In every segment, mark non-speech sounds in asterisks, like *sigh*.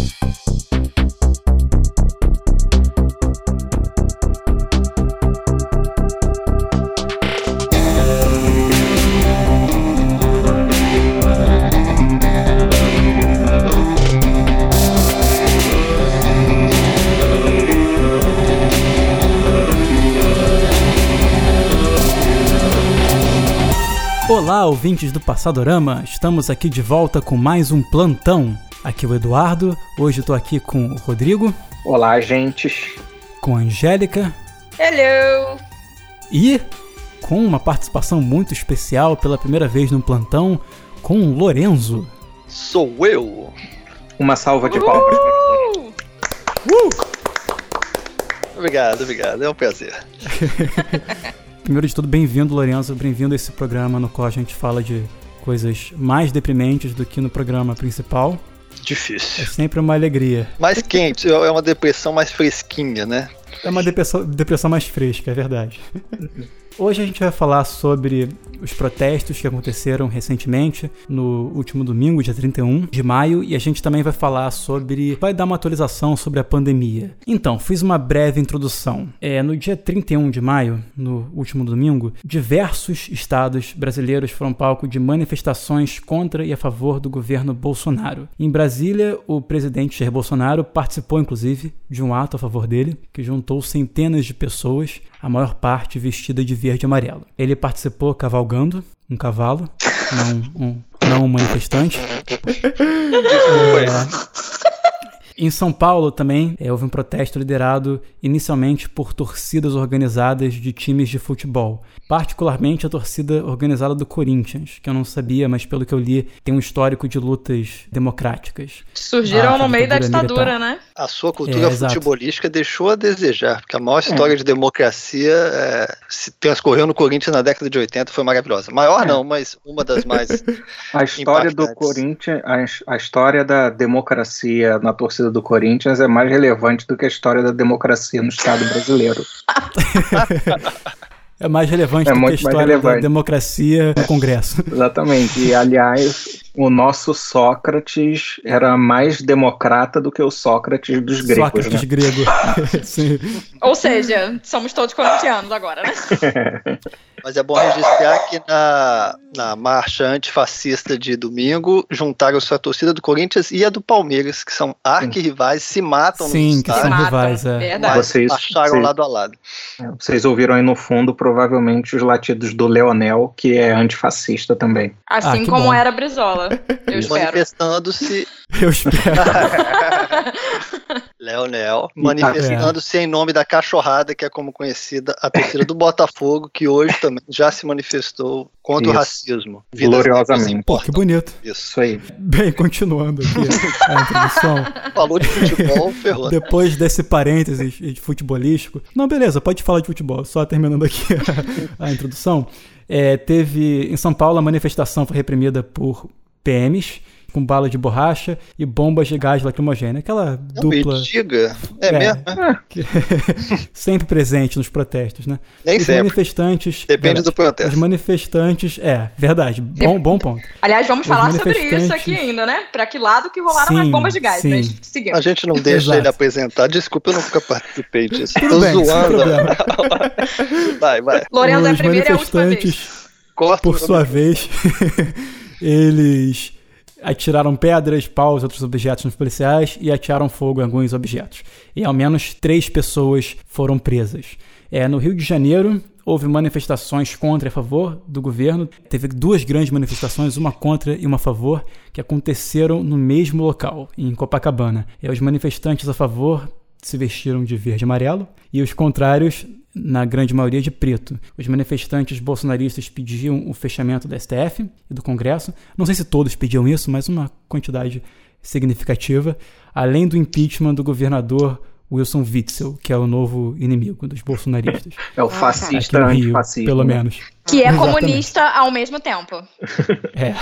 Thank you. Olá, ouvintes do Passadorama! Estamos aqui de volta com mais um plantão. Aqui é o Eduardo, hoje estou aqui com o Rodrigo. Olá, gentes. Com a Angélica. Hello! E com uma participação muito especial pela primeira vez no plantão, com o Lorenzo. Sou eu! Uma salva de palmas. Uh! Uh! Obrigado, obrigado. É um prazer. *laughs* Primeiro de tudo, bem-vindo, Lourenço. Bem-vindo a esse programa no qual a gente fala de coisas mais deprimentes do que no programa principal. Difícil. É sempre uma alegria. Mais quente, é uma depressão mais fresquinha, né? É uma depressão, depressão mais fresca, é verdade. *laughs* Hoje a gente vai falar sobre os protestos que aconteceram recentemente, no último domingo, dia 31 de maio, e a gente também vai falar sobre. vai dar uma atualização sobre a pandemia. Então, fiz uma breve introdução. É, no dia 31 de maio, no último domingo, diversos estados brasileiros foram palco de manifestações contra e a favor do governo Bolsonaro. Em Brasília, o presidente Jair Bolsonaro participou, inclusive, de um ato a favor dele, que juntou centenas de pessoas a maior parte vestida de verde e amarelo. Ele participou cavalgando um cavalo, não um, não um manifestante. É, em São Paulo também é, houve um protesto liderado inicialmente por torcidas organizadas de times de futebol, particularmente a torcida organizada do Corinthians, que eu não sabia, mas pelo que eu li, tem um histórico de lutas democráticas. Surgiram ah, no meio da ditadura, militar. né? A sua cultura é, futebolística deixou a desejar, porque a maior história é. de democracia é, se transcorreu no Corinthians na década de 80 foi maravilhosa. Maior é. não, mas uma das mais. *laughs* a história do Corinthians, a, a história da democracia na torcida do Corinthians é mais relevante do que a história da democracia no Estado brasileiro. *laughs* é mais relevante é do que a história da democracia no Congresso. *laughs* Exatamente. E, aliás, o nosso Sócrates era mais democrata do que o Sócrates dos gregos. Sócrates né? grego. *laughs* Ou seja, somos todos corintianos agora, né? Mas é bom registrar que na, na marcha antifascista de domingo juntaram sua torcida do Corinthians e a do Palmeiras, que são arquirrivais, se matam Sim, no que são rivais, é. Verdade. Vocês marcharam vocês, lado a lado. É, vocês ouviram aí no fundo, provavelmente, os latidos do Leonel, que é antifascista também. Assim ah, como bom. era Brizola. Eu espero. Manifestando-se. *laughs* Eu espero. *laughs* Leonel, manifestando-se em nome da cachorrada, que é como conhecida a torcida do Botafogo, que hoje também já se manifestou contra Isso. o racismo. Gloriosamente. Pô, que bonito. Isso aí. Bem, continuando aqui *laughs* a introdução. Falou de futebol, ferrou. Depois desse parênteses de futebolístico. Não, beleza, pode falar de futebol, só terminando aqui *laughs* a, a introdução. É, teve em São Paulo a manifestação foi reprimida por PMs com bala de borracha e bombas de gás lacrimogêneo. Aquela Não dupla. diga. É, é mesmo? É. *laughs* sempre presente nos protestos, né? Nem os sempre. manifestantes. Depende do protesto. Os manifestantes. É, verdade. Bom, bom ponto. Aliás, vamos os falar sobre isso aqui ainda, né? Pra que lado que rolaram sim, as bombas de gás. Sim. Mas seguimos. A gente não deixa Exato. ele apresentar. Desculpa, eu nunca participei disso. Tudo Tô bem, zoando. *laughs* vai, vai. Lorenzo, é a primeira e a última vez. Por sua vez, *laughs* eles atiraram pedras, paus, outros objetos nos policiais e atiraram fogo em alguns objetos. E ao menos três pessoas foram presas. É, no Rio de Janeiro, houve manifestações contra e a favor do governo. Teve duas grandes manifestações, uma contra e uma a favor, que aconteceram no mesmo local, em Copacabana. E os manifestantes a favor se vestiram de verde e amarelo e os contrários na grande maioria de preto. Os manifestantes bolsonaristas pediam o fechamento da STF e do Congresso. Não sei se todos pediam isso, mas uma quantidade significativa, além do impeachment do governador Wilson Witzel, que é o novo inimigo dos bolsonaristas. *laughs* É o fascista antifascista. Pelo menos. Que é comunista ao mesmo tempo. É.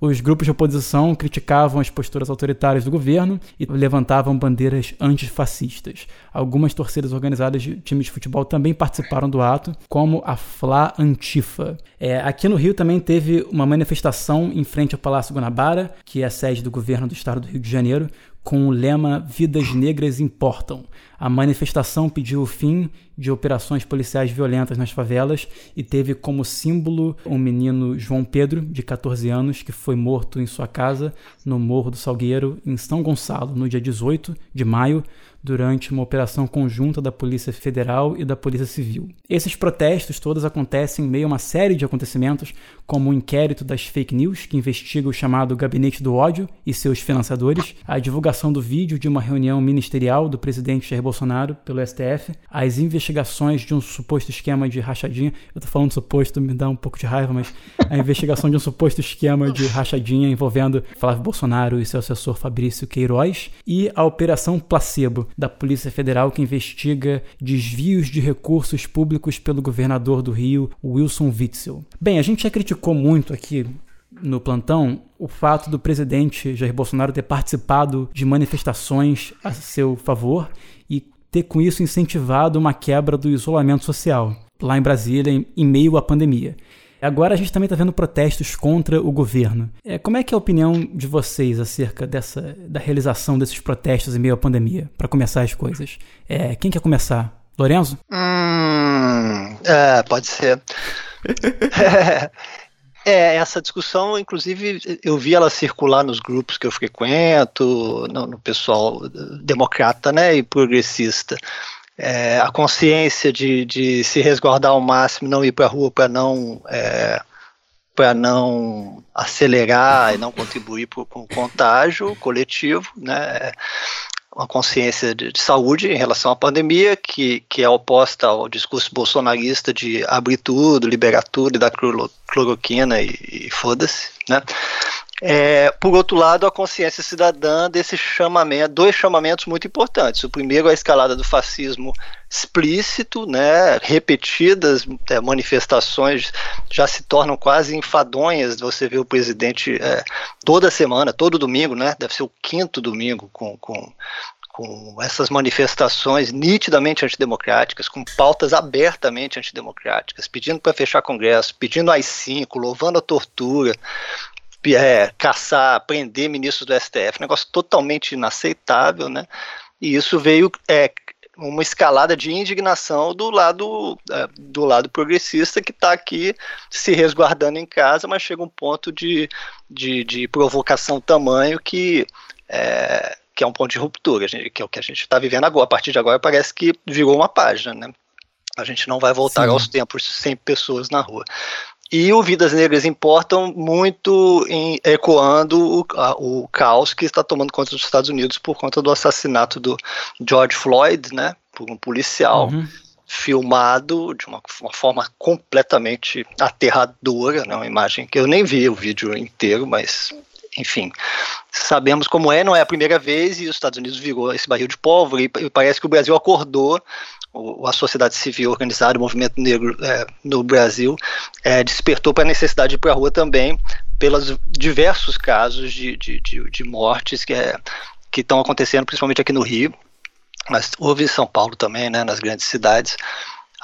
Os grupos de oposição criticavam as posturas autoritárias do governo e levantavam bandeiras antifascistas. Algumas torcidas organizadas de times de futebol também participaram do ato, como a Fla Antifa. É, aqui no Rio também teve uma manifestação em frente ao Palácio Guanabara, que é a sede do governo do estado do Rio de Janeiro, com o lema Vidas Negras Importam. A manifestação pediu o fim de operações policiais violentas nas favelas e teve como símbolo um menino João Pedro, de 14 anos, que foi morto em sua casa no Morro do Salgueiro, em São Gonçalo, no dia 18 de maio, durante uma operação conjunta da Polícia Federal e da Polícia Civil. Esses protestos todos acontecem em meio a uma série de acontecimentos, como o inquérito das fake news, que investiga o chamado Gabinete do Ódio e seus financiadores, a divulgação do vídeo de uma reunião ministerial do presidente Jair Bolsonaro pelo STF, as investigações de um suposto esquema de rachadinha. Eu tô falando suposto, me dá um pouco de raiva, mas a investigação de um suposto esquema de rachadinha envolvendo Flávio Bolsonaro e seu assessor Fabrício Queiroz e a Operação Placebo da Polícia Federal que investiga desvios de recursos públicos pelo governador do Rio, Wilson Witzel. Bem, a gente já criticou muito aqui no plantão o fato do presidente Jair Bolsonaro ter participado de manifestações a seu favor ter com isso incentivado uma quebra do isolamento social lá em Brasília em meio à pandemia. Agora a gente também está vendo protestos contra o governo. É, como é que é a opinião de vocês acerca dessa da realização desses protestos em meio à pandemia? Para começar as coisas, é, quem quer começar? Lorenzo? Hum, é, pode ser. *laughs* É, essa discussão, inclusive, eu vi ela circular nos grupos que eu frequento, no, no pessoal democrata né, e progressista é, a consciência de, de se resguardar ao máximo, não ir para a rua para não é, para não acelerar e não contribuir para o contágio coletivo, né? Uma consciência de, de, saúde em relação à pandemia, que, que é oposta ao discurso bolsonarista de abrir tudo, liberar tudo e dar cloroquina e, e foda-se, né? É, por outro lado, a consciência cidadã desse chamamento, dois chamamentos muito importantes. O primeiro, a escalada do fascismo explícito, né, repetidas é, manifestações já se tornam quase enfadonhas. Você vê o presidente é, toda semana, todo domingo, né, deve ser o quinto domingo com, com com essas manifestações nitidamente antidemocráticas, com pautas abertamente antidemocráticas, pedindo para fechar Congresso, pedindo AI-5, louvando a tortura, é, caçar, prender ministros do STF, negócio totalmente inaceitável, né? E isso veio é, uma escalada de indignação do lado é, do lado progressista que está aqui se resguardando em casa, mas chega um ponto de, de, de provocação tamanho que é, que é um ponto de ruptura, que é o que a gente está vivendo agora. A partir de agora parece que virou uma página, né? A gente não vai voltar Sim. aos tempos sem pessoas na rua. E o Vidas Negras Importam muito em, ecoando o, a, o caos que está tomando conta dos Estados Unidos por conta do assassinato do George Floyd, né, por um policial. Uhum. Filmado de uma, uma, forma completamente aterradora, né, uma imagem que eu nem vi o vídeo inteiro, mas enfim, sabemos como é, não é a primeira vez e os Estados Unidos virou esse barril de pólvora e, parece que o Brasil acordou a sociedade civil organizada, o movimento negro é, no Brasil, é, despertou para a necessidade de ir para a rua também, pelos diversos casos de, de, de, de mortes que é, estão acontecendo, principalmente aqui no Rio, mas houve em São Paulo também, né, nas grandes cidades.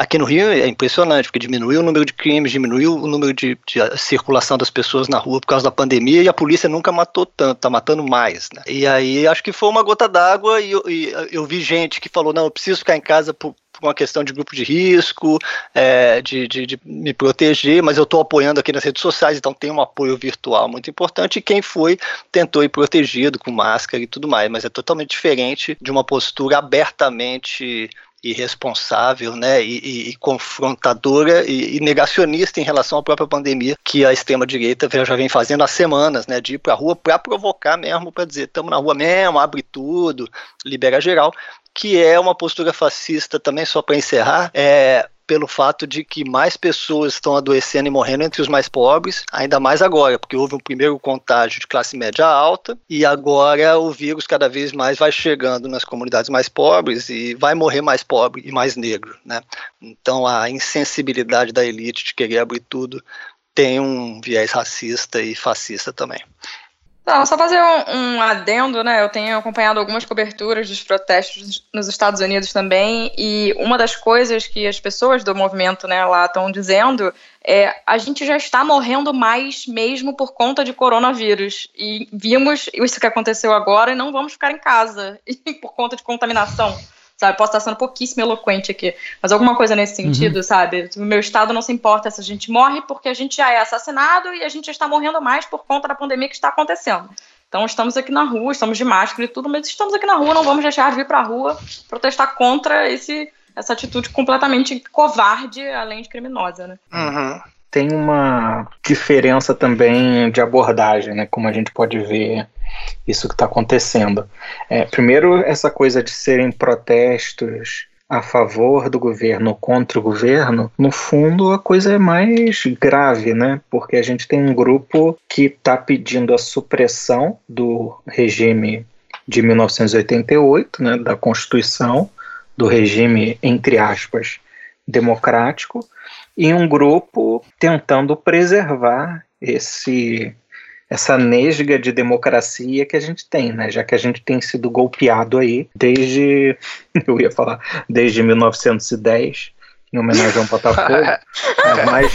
Aqui no Rio é impressionante, porque diminuiu o número de crimes, diminuiu o número de, de, circulação das pessoas na rua por causa da pandemia e a polícia nunca matou tanto, tá matando mais. Né? E aí acho que foi uma gota d'água e, e, eu vi gente que falou: não, eu preciso ficar em casa por, por uma questão de grupo de risco, é, de, de, de, me proteger, mas eu estou apoiando aqui nas redes sociais, então tem um apoio virtual muito importante. E quem foi tentou ir protegido com máscara e tudo mais, mas é totalmente diferente de uma postura abertamente irresponsável, né, e, e, e confrontadora e, e, negacionista em relação à própria pandemia que a extrema direita já vem fazendo há semanas, né, de ir para a rua para provocar mesmo, para dizer estamos na rua mesmo, abre tudo, libera geral, que é uma postura fascista também só para encerrar, é pelo fato de que mais pessoas estão adoecendo e morrendo entre os mais pobres, ainda mais agora, porque houve um primeiro contágio de classe média alta e agora o vírus cada vez mais vai chegando nas comunidades mais pobres e vai morrer mais pobre e mais negro, né? Então a insensibilidade da elite de querer abrir tudo tem um viés racista e fascista também. Não, só fazer um, um, adendo, né? Eu tenho acompanhado algumas coberturas dos protestos nos Estados Unidos também, e uma das coisas que as pessoas do movimento né, lá estão dizendo é a gente já está morrendo mais mesmo por conta de coronavírus. E vimos isso que aconteceu agora e não vamos ficar em casa *laughs* por conta de contaminação sabe? Posso estar sendo pouquíssimo eloquente aqui, mas alguma coisa nesse uhum. sentido, uhum. sabe? O meu estado não se importa se a gente morre, porque a gente já é assassinado e a gente já está morrendo mais por conta da pandemia que está acontecendo. Então estamos aqui na rua, estamos de máscara e tudo, mas estamos aqui na rua, não vamos deixar de vir para a rua protestar contra esse, essa atitude completamente covarde, além de criminosa, né? Uhum. Tem uma diferença também de abordagem, né? Como a gente pode ver isso que está acontecendo. É, primeiro, essa coisa de serem protestos a favor do governo ou contra o governo, no fundo a coisa é mais grave, né? Porque a gente tem um grupo que está pedindo a supressão do regime de 1988, né, da Constituição, do regime, entre aspas, democrático, e um grupo tentando preservar esse essa nesga de democracia que a gente tem, né? Já que a gente tem sido golpeado aí desde, *laughs* eu ia falar, desde 1910, em homenagem ao Botafogo, *laughs* é, mais,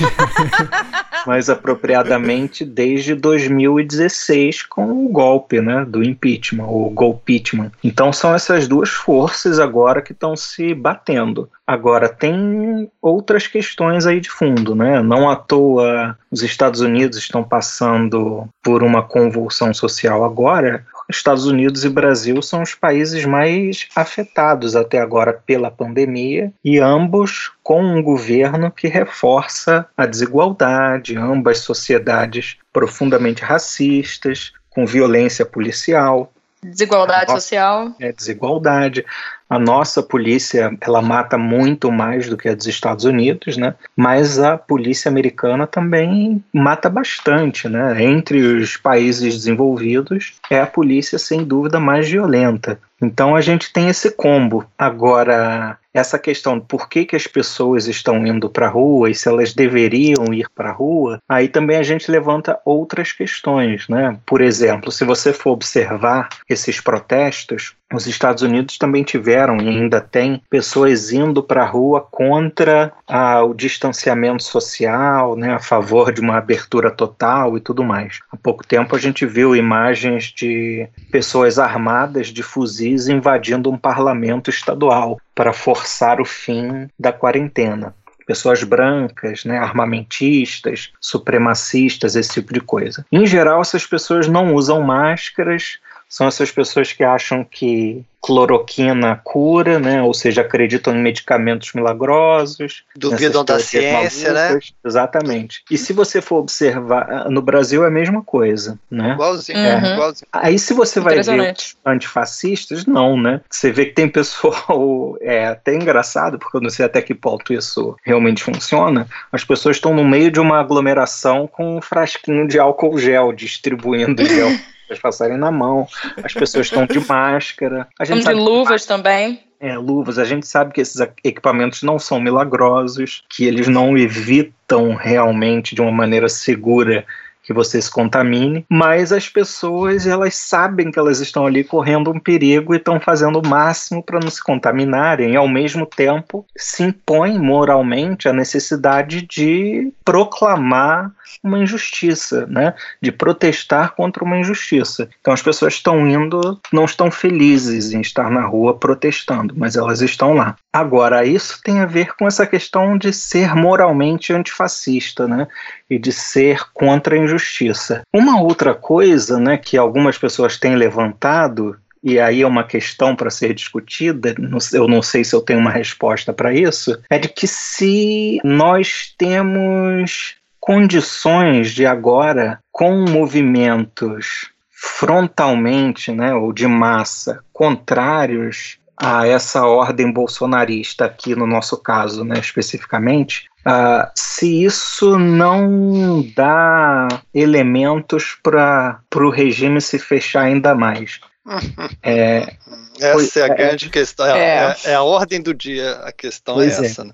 *laughs* mais apropriadamente desde 2016 com o golpe, né, do impeachment, o golpeachment. Então são essas duas forças agora que estão se batendo. Agora tem outras questões aí de fundo, né? Não à toa os Estados Unidos estão passando por uma convulsão social agora, Estados Unidos e Brasil são os países mais afetados até agora pela pandemia e ambos com um governo que reforça a desigualdade, ambas sociedades profundamente racistas, com violência policial. Desigualdade social. É, desigualdade. A nossa polícia, ela mata muito mais do que a dos Estados Unidos, né? Mas a polícia americana também mata bastante, né? Entre os países desenvolvidos, é a polícia sem dúvida mais violenta. Então a gente tem esse combo. Agora, essa questão de por que, que as pessoas estão indo para a rua e se elas deveriam ir para a rua, aí também a gente levanta outras questões. Né? Por exemplo, se você for observar esses protestos, os Estados Unidos também tiveram e ainda tem pessoas indo para a rua contra ah, o distanciamento social, né, a favor de uma abertura total e tudo mais. Há pouco tempo a gente viu imagens de pessoas armadas de fuzis invadindo um parlamento estadual para forçar o fim da quarentena pessoas brancas, né, armamentistas, supremacistas, esse tipo de coisa. Em geral, essas pessoas não usam máscaras, são essas pessoas que acham que cloroquina cura, né? Ou seja, acreditam em medicamentos milagrosos. Duvidam da ciência, né? malucas. né? Exatamente. E se você for observar, no Brasil é a mesma coisa, né? Igualzinho. É. Uhum. igualzinho. Aí se você vai ver antifascistas, não, né? Você vê que tem pessoal, *laughs* é até engraçado, porque eu não sei até que ponto isso realmente funciona, as pessoas estão no meio de uma aglomeração com um frasquinho de álcool gel, distribuindo gel *laughs* pessoas passarem na mão, as pessoas estão de máscara. A gente de luvas também. É, luvas. A gente sabe que esses equipamentos não são milagrosos, que eles não evitam realmente de uma maneira segura que você se contamine, mas as pessoas elas sabem que elas estão ali correndo um perigo e estão fazendo o máximo para não se contaminarem e ao mesmo tempo se impõe moralmente a necessidade de proclamar uma injustiça, né? De protestar contra uma injustiça. Então as pessoas estão indo, não estão felizes em estar na rua protestando, mas elas estão lá. Agora, isso tem a ver com essa questão de ser moralmente antifascista, né? E de ser contra a injustiça. Uma outra coisa, né, que algumas pessoas têm levantado e aí é uma questão para ser discutida, eu não sei se eu tenho uma resposta para isso, é de que se nós temos condições de agora, com movimentos frontalmente, né, ou de massa, contrários a essa ordem bolsonarista aqui no nosso caso, né, especificamente, uh, se isso não dá elementos para o regime se fechar ainda mais. *laughs* É, Essa é a é, grande questão, é, é. é, a ordem do dia, a questão é essa. Né?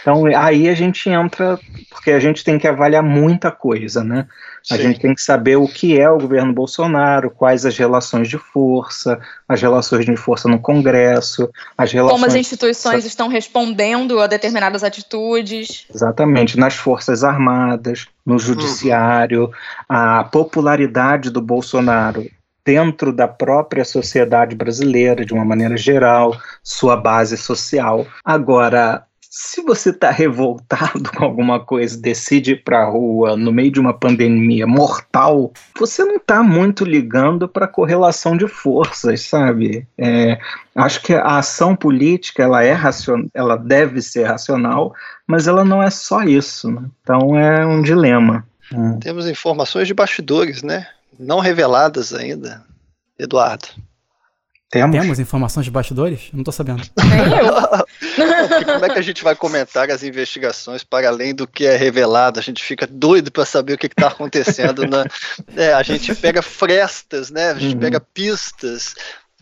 Então aí a gente entra, porque a gente tem que avaliar muita coisa, né? A Sim. gente tem que saber o que é o governo Bolsonaro, quais as relações de força, as relações de força no Congresso, as relações. Como as instituições estão respondendo a determinadas atitudes. Exatamente, nas Forças Armadas, no Judiciário, uhum. a popularidade do Bolsonaro dentro da própria sociedade brasileira, de uma maneira geral, sua base social. Agora, se você está revoltado com alguma coisa, decide ir para a rua no meio de uma pandemia mortal, você não está muito ligando para a correlação de forças, sabe? É, acho que a ação política ela é racional, ela deve ser racional, mas ela não é só isso. Né? Então é um dilema. Hum. Temos informações de bastidores, né? Não reveladas ainda, Eduardo. Temos? Temos informações de bastidores? Não estou sabendo. *laughs* como é que a gente vai comentar as investigações para além do que é revelado? A gente fica doido para saber o que está acontecendo. Na... É, a gente pega frestas, né? A gente uhum. pega pistas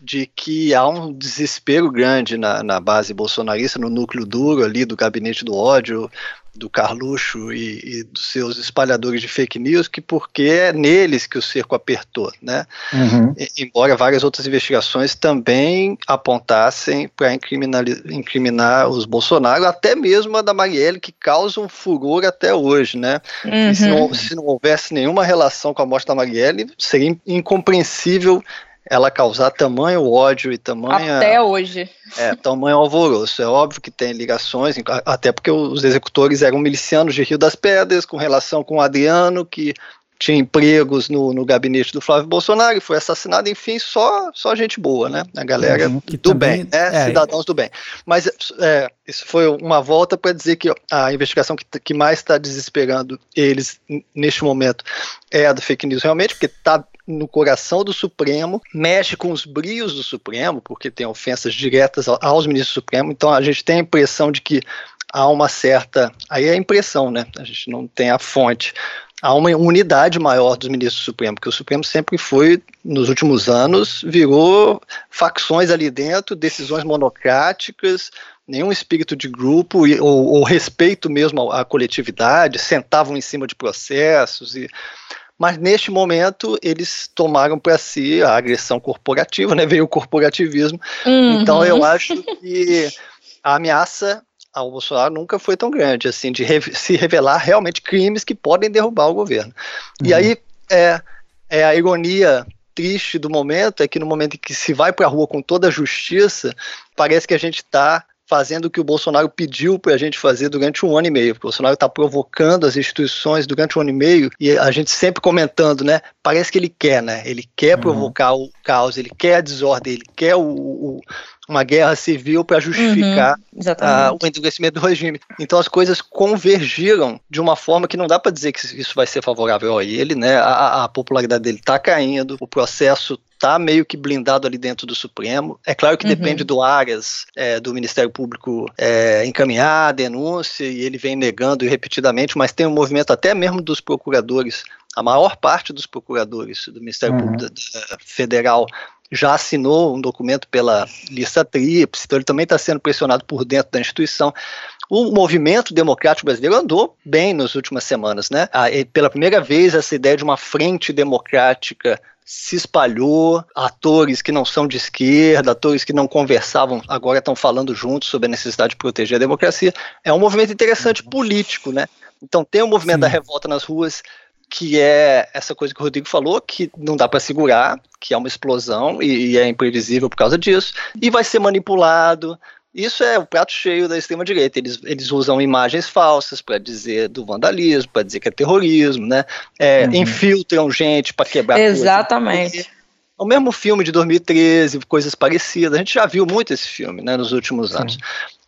de que há um desespero grande na, na base bolsonarista, no núcleo duro ali do gabinete do ódio, do Carluxo e, e, dos seus espalhadores de fake news, que porque é neles que o cerco apertou, né? Uhum. E, embora várias outras investigações também apontassem para incriminar os Bolsonaro, até mesmo a da Marielle, que causa um furor até hoje, né? Uhum. Se, não, se não houvesse nenhuma relação com a morte da Marielle, seria incompreensível ela causar tamanho ódio e tamanho. Até hoje. É, tamanho alvoroço. É óbvio que tem ligações, até porque os executores eram milicianos de Rio das Pedras, com relação com o Adriano, que tinha empregos no, no gabinete do Flávio Bolsonaro e foi assassinado, enfim, só, só gente boa, né? A galera uhum, do também, bem, né? É, Cidadãos do bem. Mas é, isso foi uma volta para dizer que a investigação que, que mais está desesperando eles neste momento é a do fake news, realmente, porque está no coração do Supremo, mexe com os brios do Supremo, porque tem ofensas diretas aos ministros do Supremo, então a gente tem a impressão de que há uma certa. Aí é a impressão, né? A gente não tem a fonte há uma unidade maior dos ministros do Supremo, porque o Supremo sempre foi, nos últimos anos, virou facções ali dentro, decisões monocráticas, nenhum espírito de grupo ou, ou respeito mesmo à, à, coletividade, sentavam em cima de processos e mas neste momento eles tomaram para si a agressão corporativa, né? Veio o corporativismo. Uhum. Então eu acho que a ameaça ao Bolsonaro nunca foi tão grande, assim, de re *laughs* se revelar realmente crimes que podem derrubar o governo. Uhum. E aí é, é a ironia triste do momento é que no momento em que se vai para a rua com toda a justiça, parece que a gente está fazendo o que o Bolsonaro pediu para a gente fazer durante um ano e meio. O Bolsonaro está provocando as instituições durante um ano e meio e a gente sempre comentando, né? Parece que ele quer, né? Ele quer uhum. provocar o caos, ele quer a desordem, ele quer o, o uma guerra civil para justificar uhum, uh, o endurecimento do regime. Então as coisas convergiram de uma forma que não dá para dizer que isso vai ser favorável a ele, né? A, a popularidade dele está caindo, o processo está meio que blindado ali dentro do Supremo. É claro que uhum. depende do Arias, é, do Ministério Público, é, encaminhar a denúncia e ele vem negando repetidamente, mas tem um movimento até mesmo dos procuradores. A maior parte dos procuradores do Ministério uhum. Público Federal já assinou um documento pela lista tríplice, então ele também está sendo pressionado por dentro da instituição. O movimento democrático brasileiro andou bem nas últimas semanas, né? Ah, pela primeira vez, essa ideia de uma frente democrática se espalhou, atores que não são de esquerda, atores que não conversavam, agora estão falando juntos sobre a necessidade de proteger a democracia. É um movimento interessante político, né? Então tem o movimento Sim. da revolta nas ruas, que é essa coisa que o Rodrigo falou, que não dá para segurar, que é uma explosão e, e, é imprevisível por causa disso, e vai ser manipulado. Isso é o prato cheio da extrema-direita. Eles, eles usam imagens falsas para dizer do vandalismo, para dizer que é terrorismo, né? É, uhum. Infiltram gente para quebrar Exatamente. Coisas. O mesmo filme de 2013, coisas parecidas. A gente já viu muito esse filme né, nos últimos anos. Sim.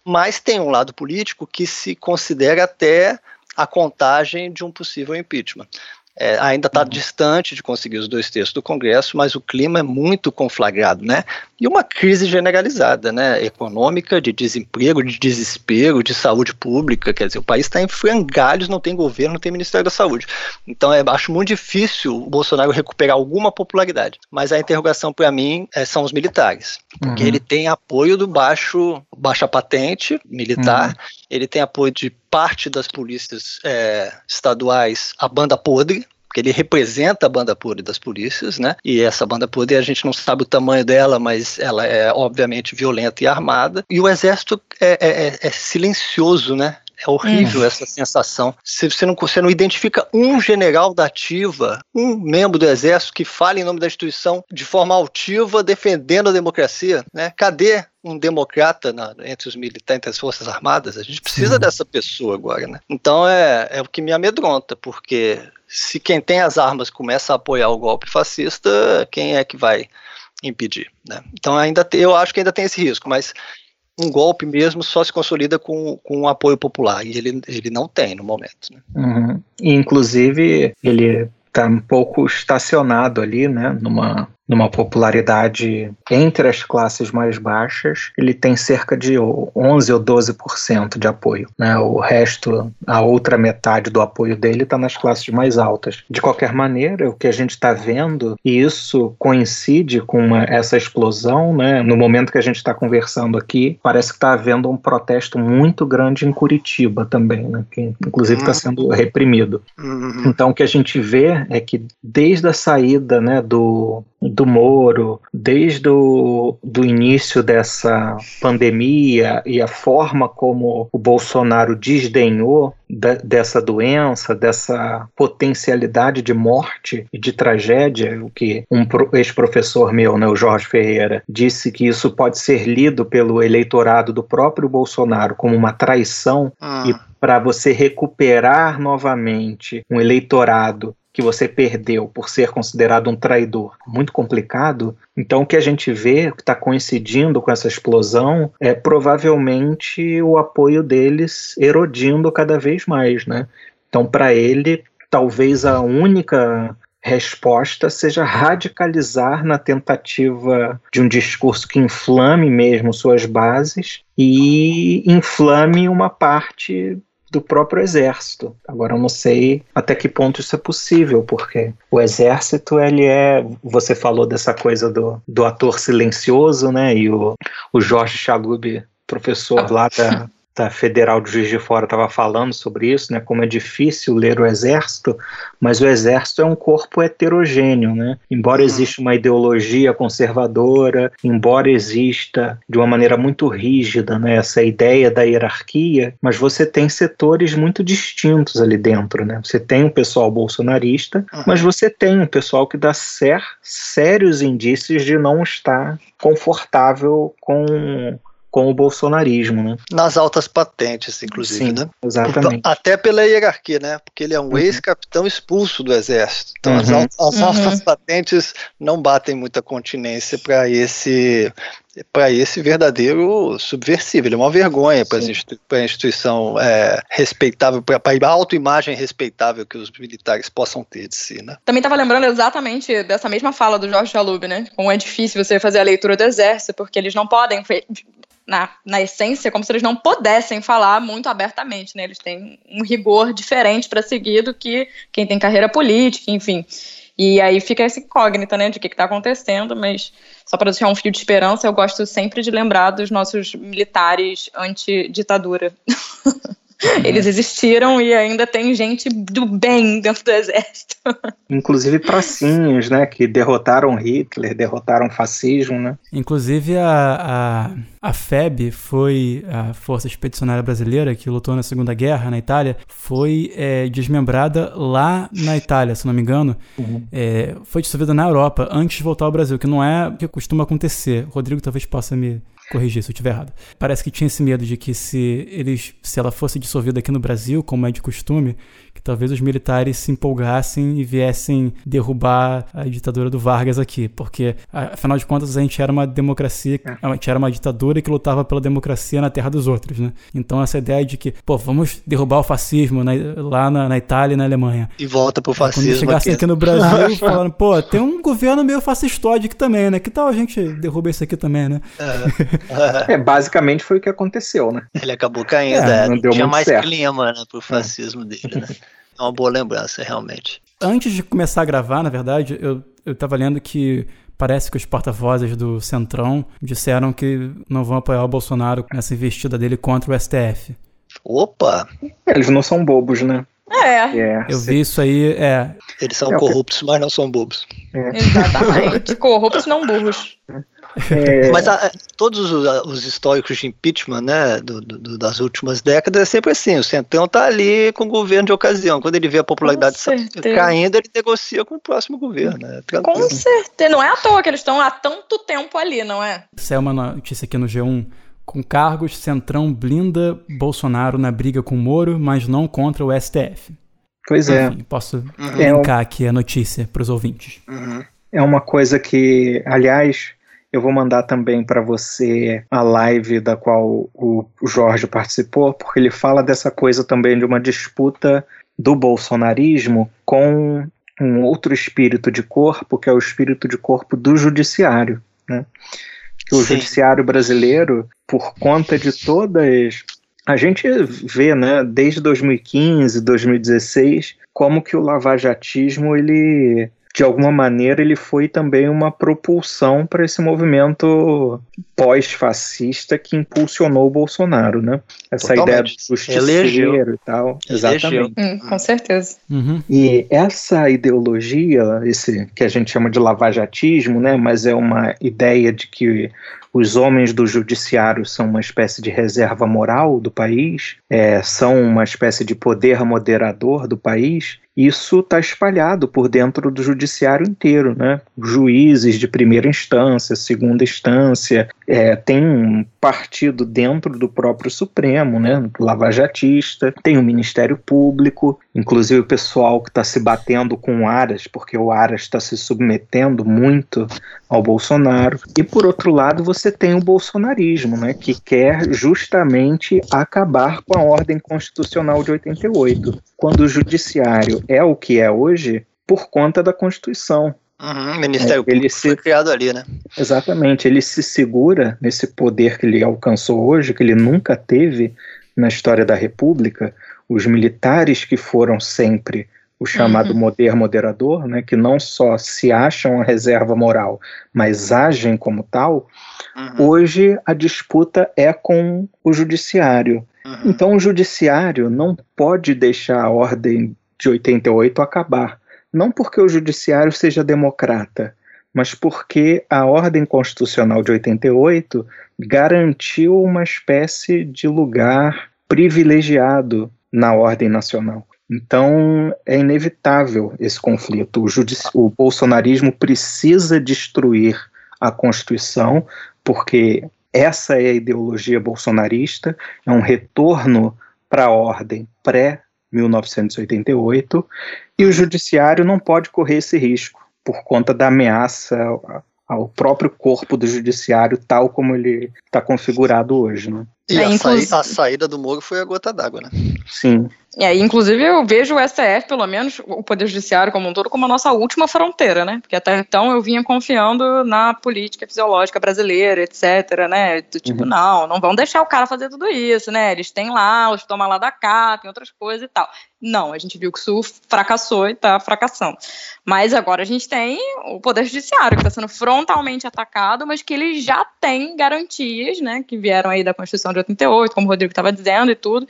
Mas tem um lado político que se considera até a contagem de um possível impeachment. É, ainda está uhum. distante de conseguir os dois terços do Congresso, mas o clima é muito conflagrado, né? E uma crise generalizada, né? Econômica, de desemprego, de desespero, de saúde pública. Quer dizer, o país está em frangalhos, não tem governo, não tem Ministério da Saúde. Então, é, acho muito difícil o Bolsonaro recuperar alguma popularidade. Mas a interrogação para mim é, são os militares, porque uhum. ele tem apoio do baixo, baixa patente militar. Uhum ele tem apoio de parte das polícias é, estaduais, a banda podre, porque ele representa a banda podre das polícias, né? E essa banda podre a gente não sabe o tamanho dela, mas ela é obviamente violenta e armada. E o exército é, é, é, é silencioso, né? É horrível hum. essa sensação. Você não, você não identifica um general da ativa, um membro do exército que fale em nome da instituição de forma altiva defendendo a democracia. Né? Cadê um democrata na, entre os militares, entre as forças armadas? A gente precisa Sim. dessa pessoa agora. Né? Então é, é o que me amedronta, porque se quem tem as armas começa a apoiar o golpe fascista, quem é que vai impedir? Né? Então ainda eu acho que ainda tem esse risco, mas um golpe mesmo só se consolida com, com um apoio popular, e ele, ele não tem no momento. Né? Uhum. Inclusive, ele está um pouco estacionado ali, né, numa numa popularidade entre as classes mais baixas, ele tem cerca de 11 ou 12% de apoio. Né? O resto, a outra metade do apoio dele está nas classes mais altas. De qualquer maneira, o que a gente está vendo, e isso coincide com uma, essa explosão, né? no momento que a gente está conversando aqui, parece que está havendo um protesto muito grande em Curitiba também, né? que inclusive está sendo reprimido. Uhum. Então, o que a gente vê é que desde a saída né, do do Moro, desde o do início dessa pandemia e a forma como o Bolsonaro desdenhou de, dessa doença, dessa potencialidade de morte e de tragédia, o que um ex-professor meu, né, o Jorge Ferreira, disse que isso pode ser lido pelo eleitorado do próprio Bolsonaro como uma traição ah. e para você recuperar novamente um eleitorado que você perdeu por ser considerado um traidor muito complicado, então o que a gente vê, que está coincidindo com essa explosão, é provavelmente o apoio deles erodindo cada vez mais, né? Então para ele, talvez a única resposta seja radicalizar na tentativa de um discurso que inflame mesmo suas bases e inflame uma parte do próprio exército. Agora eu não sei até que ponto isso é possível, porque o exército ele é, você falou dessa coisa do, do ator silencioso, né? E o, o Jorge Chalub, professor lá da Federal de Juiz de Fora estava falando sobre isso, né, como é difícil ler o exército, mas o exército é um corpo heterogêneo, né? Embora uhum. exista uma ideologia conservadora, embora exista de uma maneira muito rígida, né, essa ideia da hierarquia, mas você tem setores muito distintos ali dentro, né? Você tem um pessoal bolsonarista, uhum. mas você tem um pessoal que dá ser, sérios indícios de não estar confortável com com o bolsonarismo, né? Nas altas patentes, inclusive, Sim, né? Exatamente. Até pela hierarquia, né? Porque ele é um uhum. ex-capitão expulso do exército. Então uhum. as, altas, as uhum. altas patentes não batem muita continência para esse para esse verdadeiro subversivo. Ele é uma vergonha para a instituição é, respeitável, para a autoimagem respeitável que os militares possam ter de si. Né? Também estava lembrando exatamente dessa mesma fala do Jorge Jalub, né? Como é difícil você fazer a leitura do exército, porque eles não podem na, na essência, como se eles não pudessem falar muito abertamente, né? Eles têm um rigor diferente para seguir do que quem tem carreira política, enfim. E aí fica essa incógnita, né, de o que está acontecendo, mas só para deixar um fio de esperança, eu gosto sempre de lembrar dos nossos militares anti-ditadura. *laughs* *laughs* Eles existiram e ainda tem gente do bem dentro do exército. *laughs* Inclusive pracinhos, né? Que derrotaram Hitler, derrotaram o fascismo, né? Inclusive a, a, a FEB foi a Força Expedicionária Brasileira que lutou na Segunda Guerra na Itália, foi é, desmembrada lá na Itália, se não me engano. Uhum. É, foi dissolvida na Europa antes de voltar ao Brasil, que não é o que costuma acontecer. Rodrigo talvez possa me corrigir se eu estiver errado. Parece que tinha esse medo de que se eles, se ela fosse dissolvida aqui no Brasil, como é de costume, talvez os militares se empolgassem e viessem derrubar a ditadura do Vargas aqui, porque afinal de contas a gente era uma democracia, é. a gente era uma ditadura que lutava pela democracia na terra dos outros, né? Então essa ideia de que, pô, vamos derrubar o fascismo na, lá na, na, Itália e na Alemanha. E volta pro fascismo. Quando chegassem aqui. no Brasil, *laughs* falando, pô, tem um governo meio fascistóide aqui também, né? Que tal a gente derrubar isso aqui também, né? É, *laughs* é basicamente foi o que aconteceu, né? Ele acabou caindo, é, não deu tinha mais certo. clima, né, pro fascismo dele, né? É uma boa lembrança, realmente. Antes de começar a gravar, na verdade, eu, eu tava lendo que parece que os porta-vozes do Centrão disseram que não vão apoiar o Bolsonaro nessa investida dele contra o STF. Opa! Eles não são bobos, né? É. é eu vi isso aí, é. Eles são é corruptos, mas não são bobos. É. Exatamente. *laughs* corruptos não burros. É... Mas a, todos os, os, históricos de impeachment, né, do, do, das últimas décadas, é sempre assim: o Centrão tá ali com o governo de ocasião. Quando ele vê a popularidade caindo, ele negocia com o próximo governo. Né? Com certeza. Não é à toa que eles estão há tanto tempo ali, não é? Isso é uma notícia aqui no G1. Com cargos, Centrão blinda Bolsonaro na briga com Moro, mas não contra o STF. Pois é. Enfim, posso uhum. linkar aqui a notícia para os ouvintes. Uhum. É uma coisa que, aliás, eu vou mandar também para você a live da qual o Jorge participou, porque ele fala dessa coisa também de uma disputa do bolsonarismo com um outro espírito de corpo, que é o espírito de corpo do judiciário. Né? o Sim. judiciário brasileiro, por conta de todas. A gente vê, né, desde 2015, 2016, como que o lavajatismo ele de alguma maneira, ele foi também uma propulsão para esse movimento pós-fascista que impulsionou o Bolsonaro, né? Essa Totalmente. ideia do justiceiro e tal. Exatamente. Hum, com certeza. Uhum. E essa ideologia, esse que a gente chama de lavajatismo, né? Mas é uma ideia de que os homens do judiciário são uma espécie de reserva moral do país, é, são uma espécie de poder moderador do país, isso está espalhado por dentro do judiciário inteiro, né? Juízes de primeira instância, segunda instância, é, tem um partido dentro do próprio Supremo, né? Lavajatista, tem o Ministério Público, inclusive o pessoal que está se batendo com o Aras, porque o Aras está se submetendo muito ao Bolsonaro. E por outro lado, você tem o bolsonarismo, né? Que quer justamente acabar com a ordem constitucional de 88 quando o judiciário é o que é hoje por conta da Constituição. Uhum, o Ministério é, ele se, foi criado ali, né? Exatamente, ele se segura nesse poder que ele alcançou hoje, que ele nunca teve na história da República. Os militares que foram sempre o chamado uhum. poder moderador, né, que não só se acham a reserva moral, mas agem como tal, uhum. hoje a disputa é com o judiciário. Uhum. Então o judiciário não pode deixar a ordem de 88 acabar. Não porque o judiciário seja democrata, mas porque a ordem constitucional de 88 garantiu uma espécie de lugar privilegiado na ordem nacional. Então é inevitável esse conflito. O, o bolsonarismo precisa destruir a Constituição, porque essa é a ideologia bolsonarista, é um retorno para a ordem pré-1988, e o judiciário não pode correr esse risco por conta da ameaça ao próprio corpo do judiciário, tal como ele está configurado hoje. Né? E é, a, inclusive... a, saída do Moro foi a gota d'água, né? Sim. É, inclusive eu vejo o STF, pelo menos o Poder Judiciário como um todo, como a nossa última fronteira, né? Porque até então eu vinha confiando na política fisiológica brasileira, etc, né? Do tipo, uhum. não, não vão deixar o cara fazer tudo isso, né? Eles têm lá, os tomam lá da cá, tem outras coisas e tal. Não, a gente viu que isso fracassou e está fracassando. Mas agora a gente tem o Poder Judiciário, que está sendo frontalmente atacado, mas que ele já tem garantias, né? Que vieram aí da Constituição de 88, como o Rodrigo estava dizendo e tudo,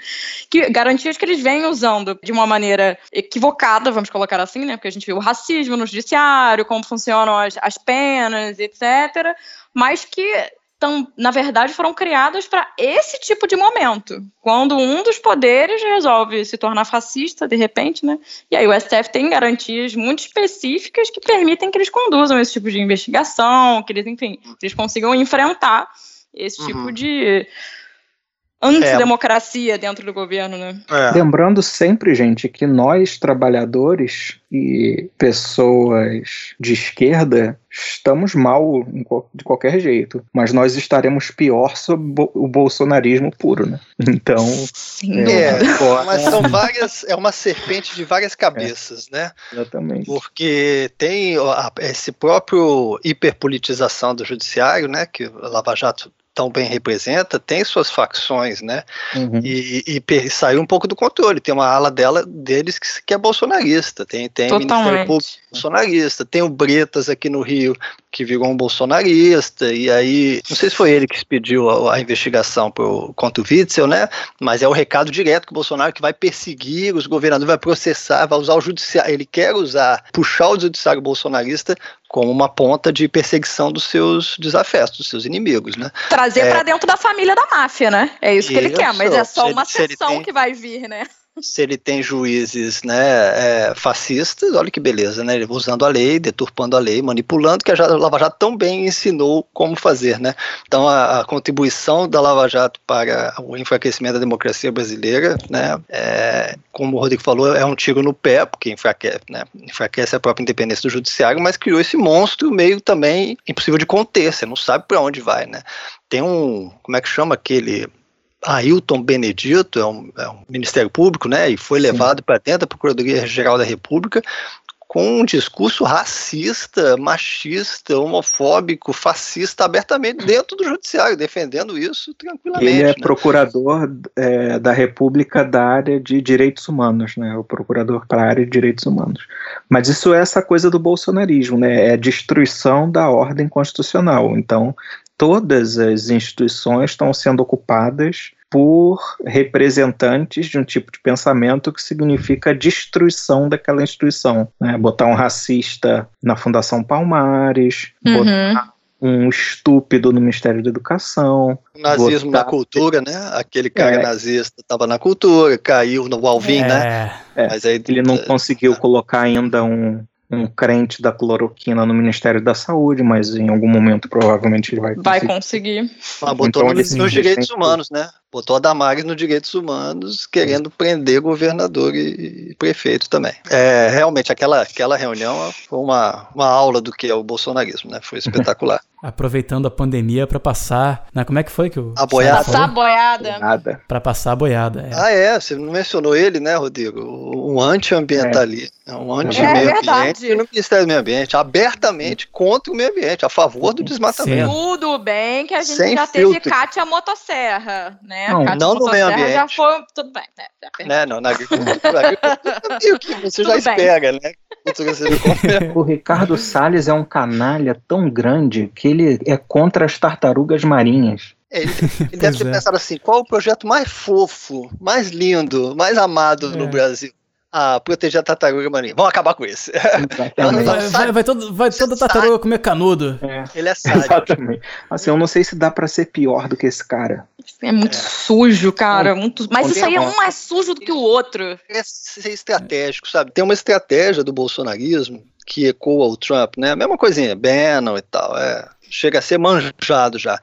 que garantias que eles vêm usando de uma maneira equivocada, vamos colocar assim, né? Porque a gente viu o racismo no judiciário, como funcionam as, as penas, etc. Mas que tão, na verdade, foram criadas para esse tipo de momento. Quando um dos poderes resolve se tornar fascista, de repente, né? E aí o STF tem garantias muito específicas que permitem que eles conduzam esse tipo de investigação, que eles, enfim, eles consigam enfrentar esse tipo uhum. tipo de antidemocracia é. dentro do governo, né? É. Lembrando sempre, gente, que nós, trabalhadores e pessoas de esquerda, estamos mal de qualquer jeito, mas nós estaremos pior sob o bolsonarismo puro, né? *laughs* Então. É, é, mas são várias. É uma serpente de várias cabeças, é, né? Exatamente. Porque tem esse próprio hiperpolitização do judiciário, né? Que o Lava Jato tão bem representa, tem suas facções, né? Uhum. E, e, saiu um pouco do controle. Tem uma ala dela, deles que, que é bolsonarista. Tem, tem Ministério Público bolsonarista. Tem o Bretas aqui no Rio, que virou um bolsonarista. E aí, não sei se foi ele que expediu a, a investigação pro, contra o Witzel, né? Mas é o recado direto que o Bolsonaro que vai perseguir os governadores, vai processar, vai usar o judiciário. Ele quer usar, puxar o judiciário bolsonarista como uma ponta de perseguição dos seus desafetos, dos seus inimigos, né? Trazer é, para dentro da família da máfia, né? É isso que ele quer, mas é só uma sessão tem... que vai vir, né? Se ele tem juízes né, é, fascistas, olha que beleza, né? Usando a lei, deturpando a lei, manipulando, que a Lava Jato tão bem ensinou como fazer, né? Então a, a contribuição da Lava Jato para o enfraquecimento da democracia brasileira, né? É, como o Rodrigo falou, é um tiro no pé, porque enfraquece, né, enfraquece a própria independência do judiciário, mas criou esse monstro meio também impossível de conter, você não sabe para onde vai, né? Tem um, como é que chama aquele Ailton Benedito, é um, é um, Ministério Público, né, e foi levado para dentro da Procuradoria-Geral da República com um discurso racista, machista, homofóbico, fascista, abertamente dentro do judiciário, defendendo isso tranquilamente. Ele é né? procurador é, da República da área de direitos humanos, né? O procurador para a área de direitos humanos. Mas isso é essa coisa do bolsonarismo, né? É a destruição da ordem constitucional. Então, todas as instituições estão sendo ocupadas por representantes de um tipo de pensamento que significa a destruição daquela instituição. Né? Botar um racista na Fundação Palmares, uhum. botar um estúpido no Ministério da Educação. O nazismo botar... na cultura, né? Aquele cara é. nazista estava na cultura, caiu no Alvin, né? é. né? É. Mas aí ele não conseguiu colocar ainda um um crente da cloroquina no Ministério da Saúde, mas em algum momento provavelmente ele vai conseguir. Vai conseguir. Ah, botou então, nos, nos direitos humanos, né? Botou a Damares nos direitos humanos, querendo prender governador e, e, prefeito também. É, realmente, aquela, aquela reunião foi uma, uma aula do que é o bolsonarismo, né? Foi *laughs* espetacular. Aproveitando a pandemia para passar. Né, como é que foi que o. A boiada. Passar a boiada. Para passar a boiada. É. Ah, é. Você não mencionou ele, né, Rodrigo? Um anti-ambientalista. É. Um anti-meio é ambiente no Ministério do Meio Ambiente, abertamente contra o meio ambiente, a favor do desmatamento. Sim. Tudo bem que a gente Sem já filtro. teve Cátia Motosserra, né? Não, Cátia não no meio ambiente. Já foi. Tudo bem, né? né? Não, na agricultura. o que você já espera, né? *laughs* o Ricardo Salles é um canalha tão grande que ele é contra as tartarugas marinhas. É, ele, *laughs* ele deve ter é. pensado assim: qual o projeto mais fofo, mais lindo, mais amado é. no Brasil? a proteger a tartaruga marinha. Vamos acabar com isso. vai, vai, vai, todo, vai toda tartaruga comer canudo. É. Ele é sádico. Exatamente. Assim, eu não sei se dá para ser pior do que esse cara. É muito é. sujo, cara. Muito... Mas isso aí é um mais sujo do que o outro. É ser estratégico, sabe? Tem uma estratégia do bolsonarismo que ecoa o Trump, né? A mesma coisinha, Bannon e tal. É. Chega a ser manjado já.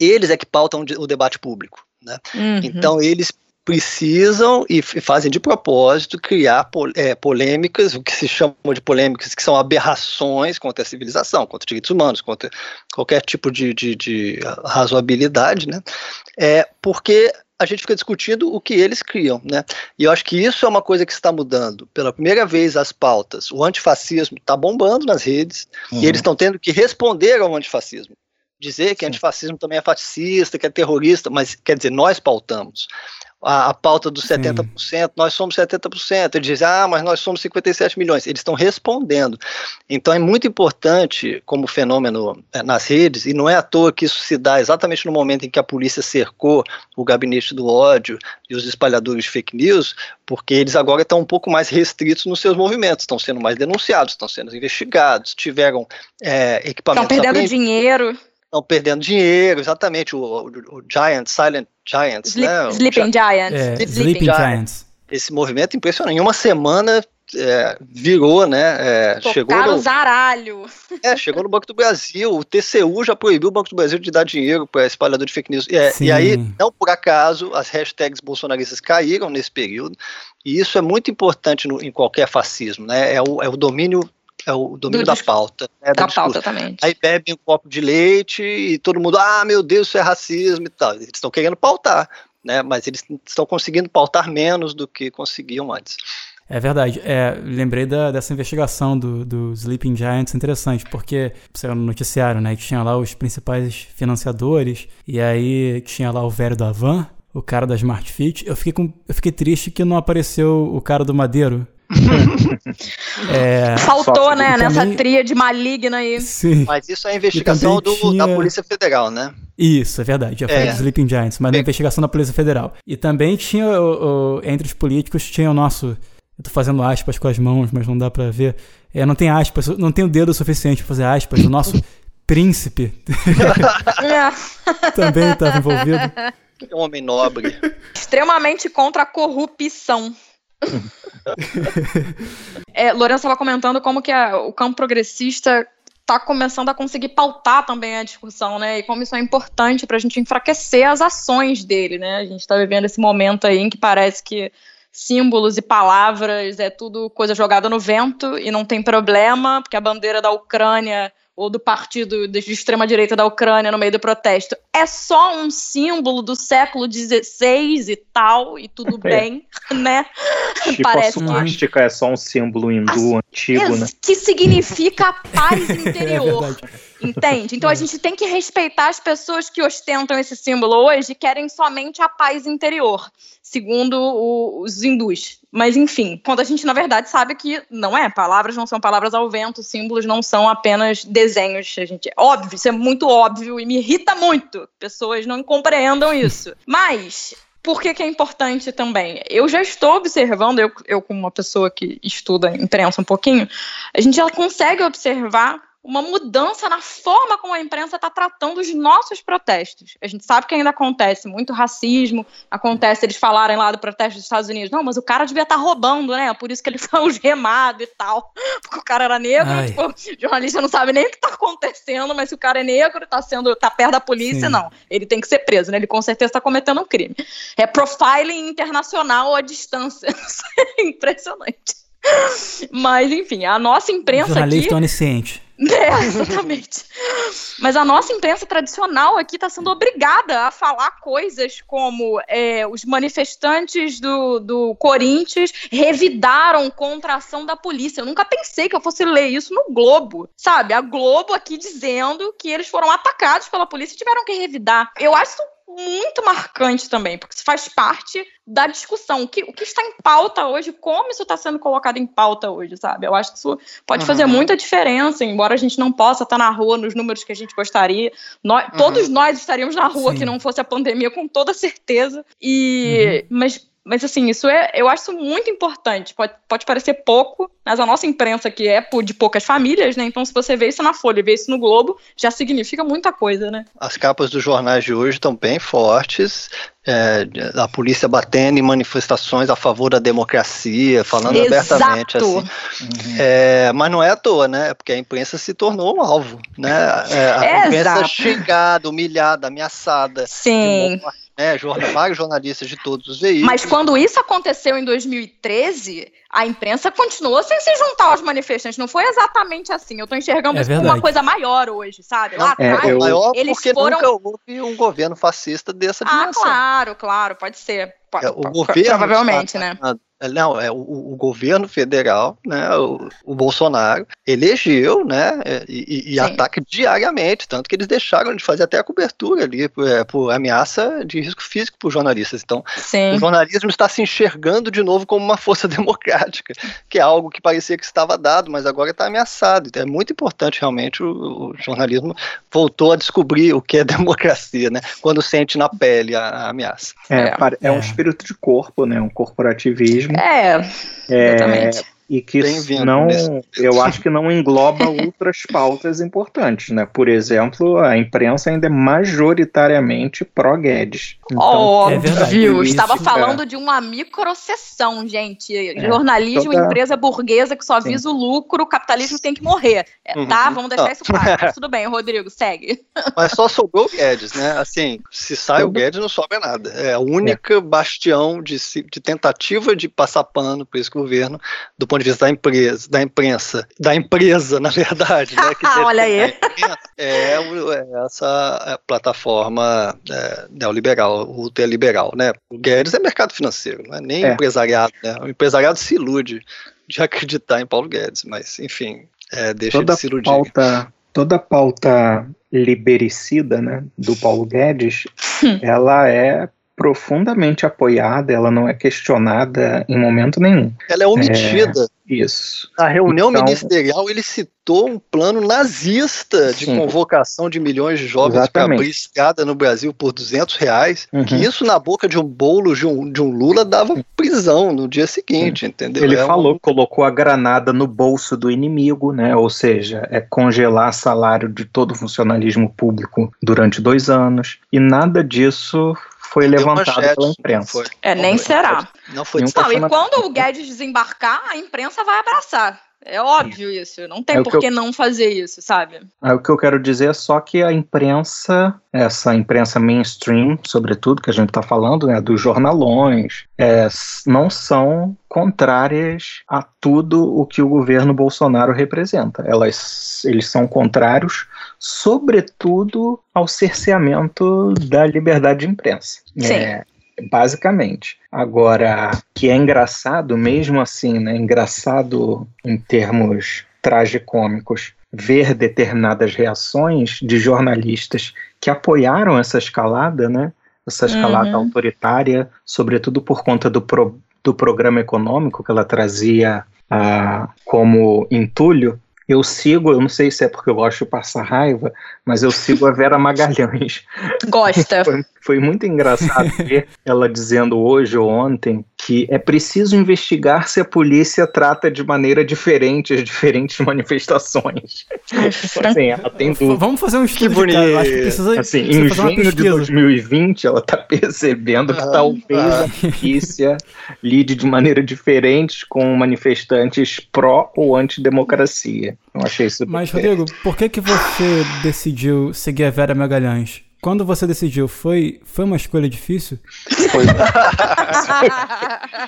Eles é que pautam o debate público. Né? Uhum. Então eles precisam e fazem de propósito criar é, polêmicas, o que se chama de polêmicas, que são aberrações contra a civilização, contra os direitos humanos, contra qualquer tipo de, de, de razoabilidade, né? É porque a gente fica discutindo o que eles criam, né? E eu acho que isso é uma coisa que está mudando. Pela primeira vez, as pautas, o antifascismo está bombando nas redes uhum. e eles estão tendo que responder ao antifascismo dizer que Sim. antifascismo também é fascista, que é terrorista, mas quer dizer, nós pautamos a, a pauta dos 70%, Sim. nós somos 70%. Eles dizem, ah, mas nós somos 57 milhões. Eles estão respondendo. Então é muito importante, como fenômeno é, nas redes, e não é à toa que isso se dá exatamente no momento em que a polícia cercou o gabinete do ódio e os espalhadores de fake news, porque eles agora estão um pouco mais restritos nos seus movimentos, estão sendo mais denunciados, estão sendo investigados, tiveram é, equipamentos. Estão perdendo dinheiro estão perdendo dinheiro, exatamente, o, o, o Giant, Silent Giants, Sleep, né? Sleeping Giants. É, Sleeping, Sleeping Giants. Esse movimento impressionante. Em uma semana é, virou, né? É, chegou no, zaralho. É, chegou no Banco do Brasil. O TCU já proibiu o Banco do Brasil de dar dinheiro para espalhador de fake news. É, e aí, não por acaso, as hashtags bolsonaristas caíram nesse período. E isso é muito importante no, em qualquer fascismo, né? É o, é o domínio é o domínio do da pauta. Né, da pauta também. Aí bebem um copo de leite e todo mundo, ah, meu Deus, isso é racismo e tal. Eles estão querendo pautar, né? Mas eles estão conseguindo pautar menos do que conseguiam antes. É verdade. É, lembrei da, dessa investigação do, do Sleeping Giants, interessante, porque saiu no noticiário, né? Que tinha lá os principais financiadores, e aí tinha lá o velho da Van, o cara da Smart Fit. Eu fiquei, com, eu fiquei triste que não apareceu o cara do Madeiro. É, *laughs* Faltou, né, também, nessa tríade maligna aí. Sim. Mas isso é a investigação do, tinha... da Polícia Federal, né? Isso, é verdade. Já falei é. dos Sleeping Giants, mas a investigação da Polícia Federal. E também tinha, o, o, entre os políticos, tinha o nosso eu tô fazendo aspas com as mãos, mas não dá para ver. É, não tem aspas, não tem o dedo suficiente para fazer aspas. O nosso *laughs* príncipe *laughs* também estava envolvido. É um homem nobre. Extremamente contra a corrupção. *laughs* é, Lourenço estava comentando como que a, o campo progressista está começando a conseguir pautar também a discussão, né? E como isso é importante para a gente enfraquecer as ações dele, né? A gente está vivendo esse momento aí em que parece que símbolos e palavras, é tudo coisa jogada no vento e não tem problema, porque a bandeira da Ucrânia ou do partido de extrema-direita da Ucrânia no meio do protesto é só um símbolo do século XVI e tal, e tudo é. bem, né? Tipo Parece a suástica que... é só um símbolo hindu a... antigo, né? Que significa a paz *laughs* é interior. É entende? Então a gente tem que respeitar as pessoas que ostentam esse símbolo hoje e querem somente a paz interior segundo o, os hindus. Mas, enfim, quando a gente, na verdade, sabe que não é, palavras não são palavras ao vento, símbolos não são apenas desenhos. A gente, óbvio, isso é muito óbvio e me irrita muito. Pessoas não compreendam isso. *laughs* Mas por que, que, é importante também? Eu já estou observando, eu, eu como uma pessoa que estuda imprensa um pouquinho, a gente já consegue observar uma mudança na forma como a imprensa está tratando os nossos protestos. A gente sabe que ainda acontece muito racismo, acontece eles falarem lá do protesto dos Estados Unidos, não, mas o cara devia estar tá roubando, né? Por isso que ele *laughs* foi algemado e tal, porque o cara era negro, tipo, o jornalista não sabe nem o que está acontecendo, mas se o cara é negro, está sendo, tá perto da polícia, Sim. não, ele tem que ser preso, né? Ele com certeza está cometendo um crime. É profiling internacional à distância, *laughs* é impressionante. Mas, enfim, a nossa imprensa. Jornalista aqui... onisciente. *laughs* É, exatamente. Mas a nossa imprensa tradicional aqui está sendo obrigada a falar coisas como é, os manifestantes do, do Corinthians revidaram contra a ação da polícia. Eu nunca pensei que eu fosse ler isso no Globo, sabe? A Globo aqui dizendo que eles foram atacados pela polícia e tiveram que revidar. Eu acho muito marcante também, porque isso faz parte da discussão. O que, o que está em pauta hoje, como isso está sendo colocado em pauta hoje, sabe? Eu acho que isso pode uhum. fazer muita diferença, embora a gente não possa estar na rua nos números que a gente gostaria. Nós, uhum. Todos nós estaríamos na rua Sim. que não fosse a pandemia, com toda certeza. E, uhum. Mas mas assim, isso é, eu acho muito importante. Pode, pode parecer pouco, mas a nossa imprensa que é de poucas famílias, né? Então, se você vê isso na Folha e vê isso no Globo, já significa muita coisa, né? As capas dos jornais de hoje estão bem fortes. É, a polícia batendo em manifestações a favor da democracia, falando Exato. abertamente assim. Uhum. É, mas não é à toa, né? É porque a imprensa se tornou um alvo, né? É, a imprensa xingada, humilhada, ameaçada. Sim né, *laughs* vários jornalistas de todos os veículos. Mas quando isso aconteceu em 2013, a imprensa continuou sem se juntar aos manifestantes. Não foi exatamente assim. Eu estou enxergando é isso como uma coisa maior hoje, sabe? Lá é, atrás, eu... maior eles porque foram... nunca houve um governo fascista dessa dimensão. Ah, claro, claro, pode ser. Pode, é, o governo provavelmente, né? Não, é o, o governo federal, né, o, o, Bolsonaro, elegeu, né, e, e ataca diariamente, tanto que eles deixaram de fazer até a cobertura ali por, é, por ameaça de risco físico para os jornalistas. Então, Sim. o jornalismo está se enxergando de novo como uma força *laughs* democrática, que é algo que parecia que estava dado, mas agora está ameaçado. Então, é muito importante realmente o, o, jornalismo voltou a descobrir o que é *laughs* democracia, né, quando sente na pele a, a ameaça. É, é, é um espírito de corpo, né, um corporativismo é, exatamente. É, e que não, eu acho que não engloba outras pautas importantes, né? Por exemplo, a imprensa ainda é majoritariamente pró-Guedes. Então, Óbvio, é? Estava falando é. de uma microcessão, gente. É, Jornalismo, toda... empresa burguesa que só visa Sim. o lucro, o capitalismo tem que morrer. É, uhum. Tá? Vamos deixar isso claro. *laughs* Tudo bem, Rodrigo, segue. Mas só sobrou o Guedes, né? Assim, se sai o Guedes, não sobra nada. É a única bastião de, de tentativa de passar pano para esse governo do ponto de vista da empresa, da imprensa, da empresa, *laughs* na verdade, né? Que Olha aí. É, é, essa é plataforma é, neoliberal, ultraliberal, né? O Guedes é mercado financeiro, não é nem é. empresariado, né? O empresariado se ilude de *laughs* acreditar em Paulo Guedes, mas enfim, é, deixa toda de se iludir. Pauta, toda pauta libericida, né, do Paulo Guedes, ela é profundamente apoiada, ela não é questionada em momento nenhum. Ela é omitida. É, isso. Na reunião então, ministerial, ele citou um plano nazista de sim. convocação de milhões de jovens para abrir escada no Brasil por 200 reais. Uhum. Que isso, na boca de um bolo de um, de um Lula, dava prisão no dia seguinte, entendeu? Ele é falou, um... colocou a granada no bolso do inimigo, né? Ou seja, é congelar salário de todo o funcionalismo público durante dois anos. E nada disso foi levantado pela imprensa. É, nem será. Não foi Não, e quando o Guedes desembarcar, a imprensa vai abraçar. É óbvio isso, não tem é por que eu... não fazer isso, sabe? É, o que eu quero dizer é só que a imprensa, essa imprensa mainstream, sobretudo, que a gente está falando, né, dos jornalões, é, não são contrárias a tudo o que o governo Bolsonaro representa. Elas, eles são contrários, sobretudo, ao cerceamento da liberdade de imprensa. Sim. É, basicamente. Agora, que é engraçado mesmo assim, né? Engraçado em termos tragicômicos ver determinadas reações de jornalistas que apoiaram essa escalada, né? Essa escalada uhum. autoritária, sobretudo por conta do, pro, do programa econômico que ela trazia ah, como entulho, eu sigo, eu não sei se é porque eu gosto de passar raiva, mas eu sigo a Vera Magalhães. Gosta. *laughs* foi, foi, muito engraçado *laughs* ver ela dizendo hoje ou ontem que é preciso investigar se a polícia trata de maneira diferente as diferentes *laughs* manifestações. assim, ela tem dúvida. Vamos fazer um estudo. Que bonito. Acho que precisa, assim, em junho de 2020, ela está *laughs* percebendo que ah, talvez ah. a polícia lide de maneira diferente com manifestantes pró ou anti-democracia. Eu achei isso. Mas, Rodrigo, por que, que você decidiu seguir a Vera Magalhães? Quando você decidiu, foi, foi uma escolha difícil? Foi,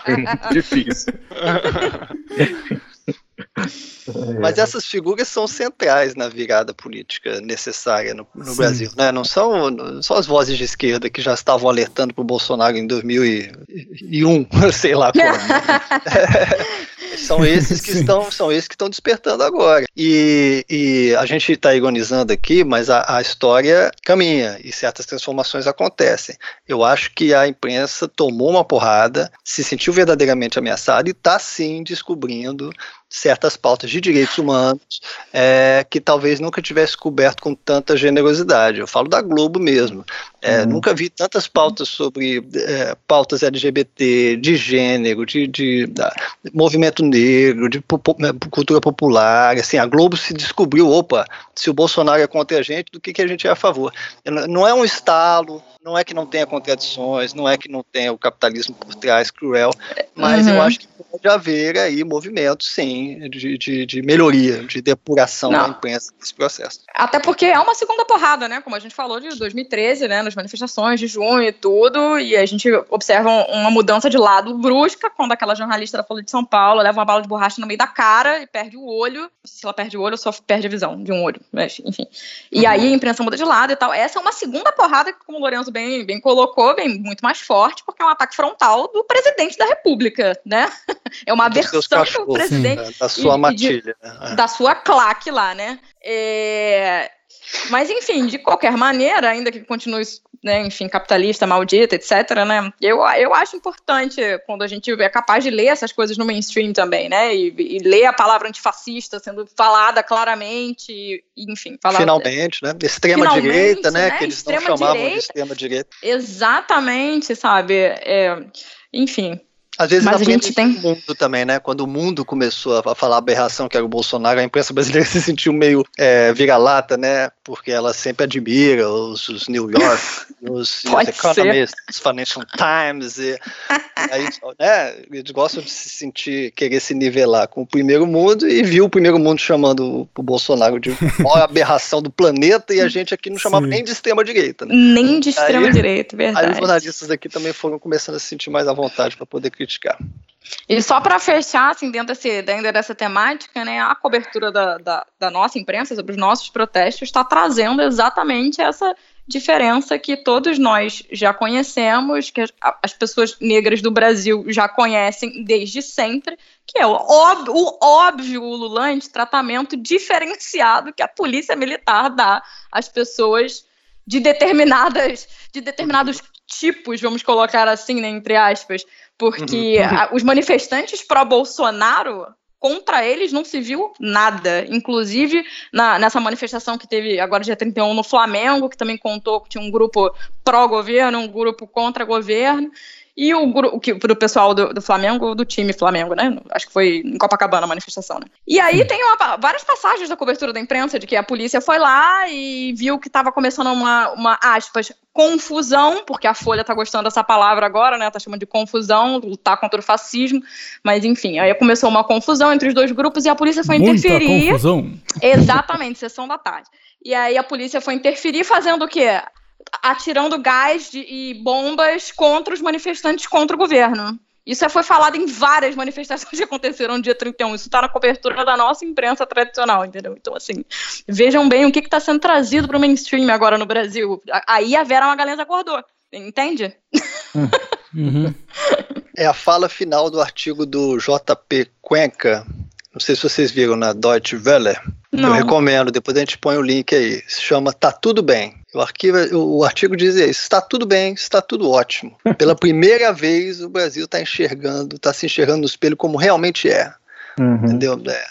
foi *laughs* muito difícil. Mas essas figuras são centrais na virada política necessária no, no Brasil, né? Não são, não são as vozes de esquerda que já estavam alertando para o Bolsonaro em 2001, *laughs* sei lá como. *laughs* São esses que *laughs* estão, são esses que estão despertando agora. E, e a gente está ironizando aqui, mas a, a, história caminha e certas transformações acontecem. Eu acho que a imprensa tomou uma porrada, se sentiu verdadeiramente ameaçada e está sim descobrindo certas pautas de direitos humanos é, que talvez nunca tivesse coberto com tanta generosidade. Eu falo da Globo mesmo. É, uhum. Nunca vi tantas pautas sobre é, pautas LGBT, de gênero, de, de, de movimento negro, de né, cultura popular. Assim, a Globo se descobriu, opa, se o Bolsonaro é contra a gente, do que, que a gente é a favor. Não é um estalo, não é que não tenha contradições, não é que não tenha o capitalismo por trás cruel, mas uhum. eu acho que pode haver aí movimentos, sim, de, de, de melhoria, de depuração não. da imprensa nesse processo. Até porque é uma segunda porrada, né? Como a gente falou de 2013, né? Nas manifestações de junho e tudo, e a gente observa uma mudança de lado brusca quando aquela jornalista da Folha de São Paulo leva uma bala de borracha no meio da cara e perde o olho. Se ela perde o olho, só perde a visão de um olho, mas enfim. E uhum. aí a imprensa muda de lado e tal. Essa é uma segunda porrada que, como o Lourenço bem, bem colocou, bem muito mais forte, porque é um ataque frontal do presidente da República, né? *laughs* É uma versão do presidente. Sim, da sua matilha. De, né? da sua claque lá, né? É, mas, enfim, de qualquer maneira, ainda que continue, né, enfim, capitalista, maldita, etc., né, eu, eu acho importante quando a gente é capaz de ler essas coisas no mainstream também, né, e, e ler a palavra antifascista sendo falada claramente, e, enfim. Falada, Finalmente, né, extrema-direita, né, né, que eles não chamavam de extrema-direita. Exatamente, sabe, é, enfim, Às vezes Mas a gente tem mundo também, né? Quando o mundo começou a falar a aberração que era o Bolsonaro, a imprensa brasileira *laughs* se sentiu meio é, vira-lata, né? Porque ela sempre admira os, os New York, *laughs* os, os Economist, os Financial Times, e *laughs* aí, né? Eles gostam de se sentir, querer se nivelar com o primeiro mundo e viu o primeiro mundo chamando o Bolsonaro de maior aberração do planeta e a gente aqui não chamava Sim. nem de extrema-direita, né? Nem de extrema-direita, verdade. Aí os jornalistas aqui também foram começando a se sentir mais à vontade para poder criticar. E só para fechar, assim, dentro desse, ainda dessa temática, né, a cobertura da, da, da nossa imprensa sobre os nossos protestos está trazendo exatamente essa diferença que todos nós já conhecemos, que as, as, pessoas negras do Brasil já conhecem desde sempre, que é o óbvio, o óbvio ululante tratamento diferenciado que a polícia militar dá às pessoas de determinadas de determinados tipos, vamos colocar assim, né, entre aspas, porque uhum. a, os manifestantes pró-Bolsonaro contra eles não se viu nada. Inclusive, na, nessa manifestação que teve agora dia 31 no Flamengo, que também contou que tinha um grupo pró-governo, um grupo contra-governo. E o grupo pro pessoal do, do, Flamengo, do time Flamengo, né? Acho que foi em Copacabana a manifestação, né? E aí tem uma, várias passagens da cobertura da imprensa de que a polícia foi lá e viu que estava começando uma, uma, aspas, confusão, porque a Folha tá gostando dessa palavra agora, né? Tá chamando de confusão, lutar contra o fascismo. Mas enfim, aí começou uma confusão entre os dois grupos e a polícia foi Muita interferir. Confusão. Exatamente, sessão da tarde. E aí a polícia foi interferir fazendo o quê? Atirando gás de, e bombas contra os manifestantes contra o governo. Isso foi falado em várias *laughs* manifestações que aconteceram no dia 31. Isso está na cobertura da nossa imprensa tradicional, entendeu? Então, assim, vejam bem o que está sendo trazido para o mainstream agora no Brasil. Aí a Vera Magalhães acordou, entende? *laughs* Uhum. É a fala final do artigo do JP Cuenca. Não sei se vocês viram na Deutsche Welle. Não. Eu recomendo, depois a gente põe o link aí. Se chama Tá Tudo Bem. O, arquivo, o artigo diz isso, está tudo bem, está tudo ótimo. *laughs* Pela primeira vez o Brasil está enxergando, está se enxergando no espelho como realmente é. Uhum. Entendeu? É.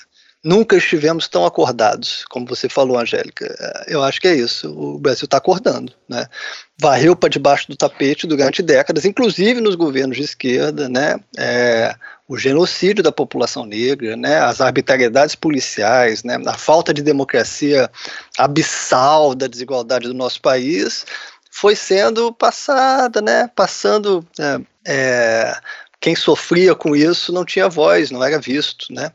Nunca estivemos tão acordados, como você falou, Angélica. É, eu acho que é isso. O Brasil está acordando. Né? Varreu para debaixo do tapete durante décadas, inclusive nos governos de esquerda, né? É, o genocídio da população negra, né, as arbitrariedades policiais, né, a falta de democracia abissal da desigualdade do nosso país foi sendo passada, né, passando é, é, quem sofria com isso não tinha voz, não era visto, né?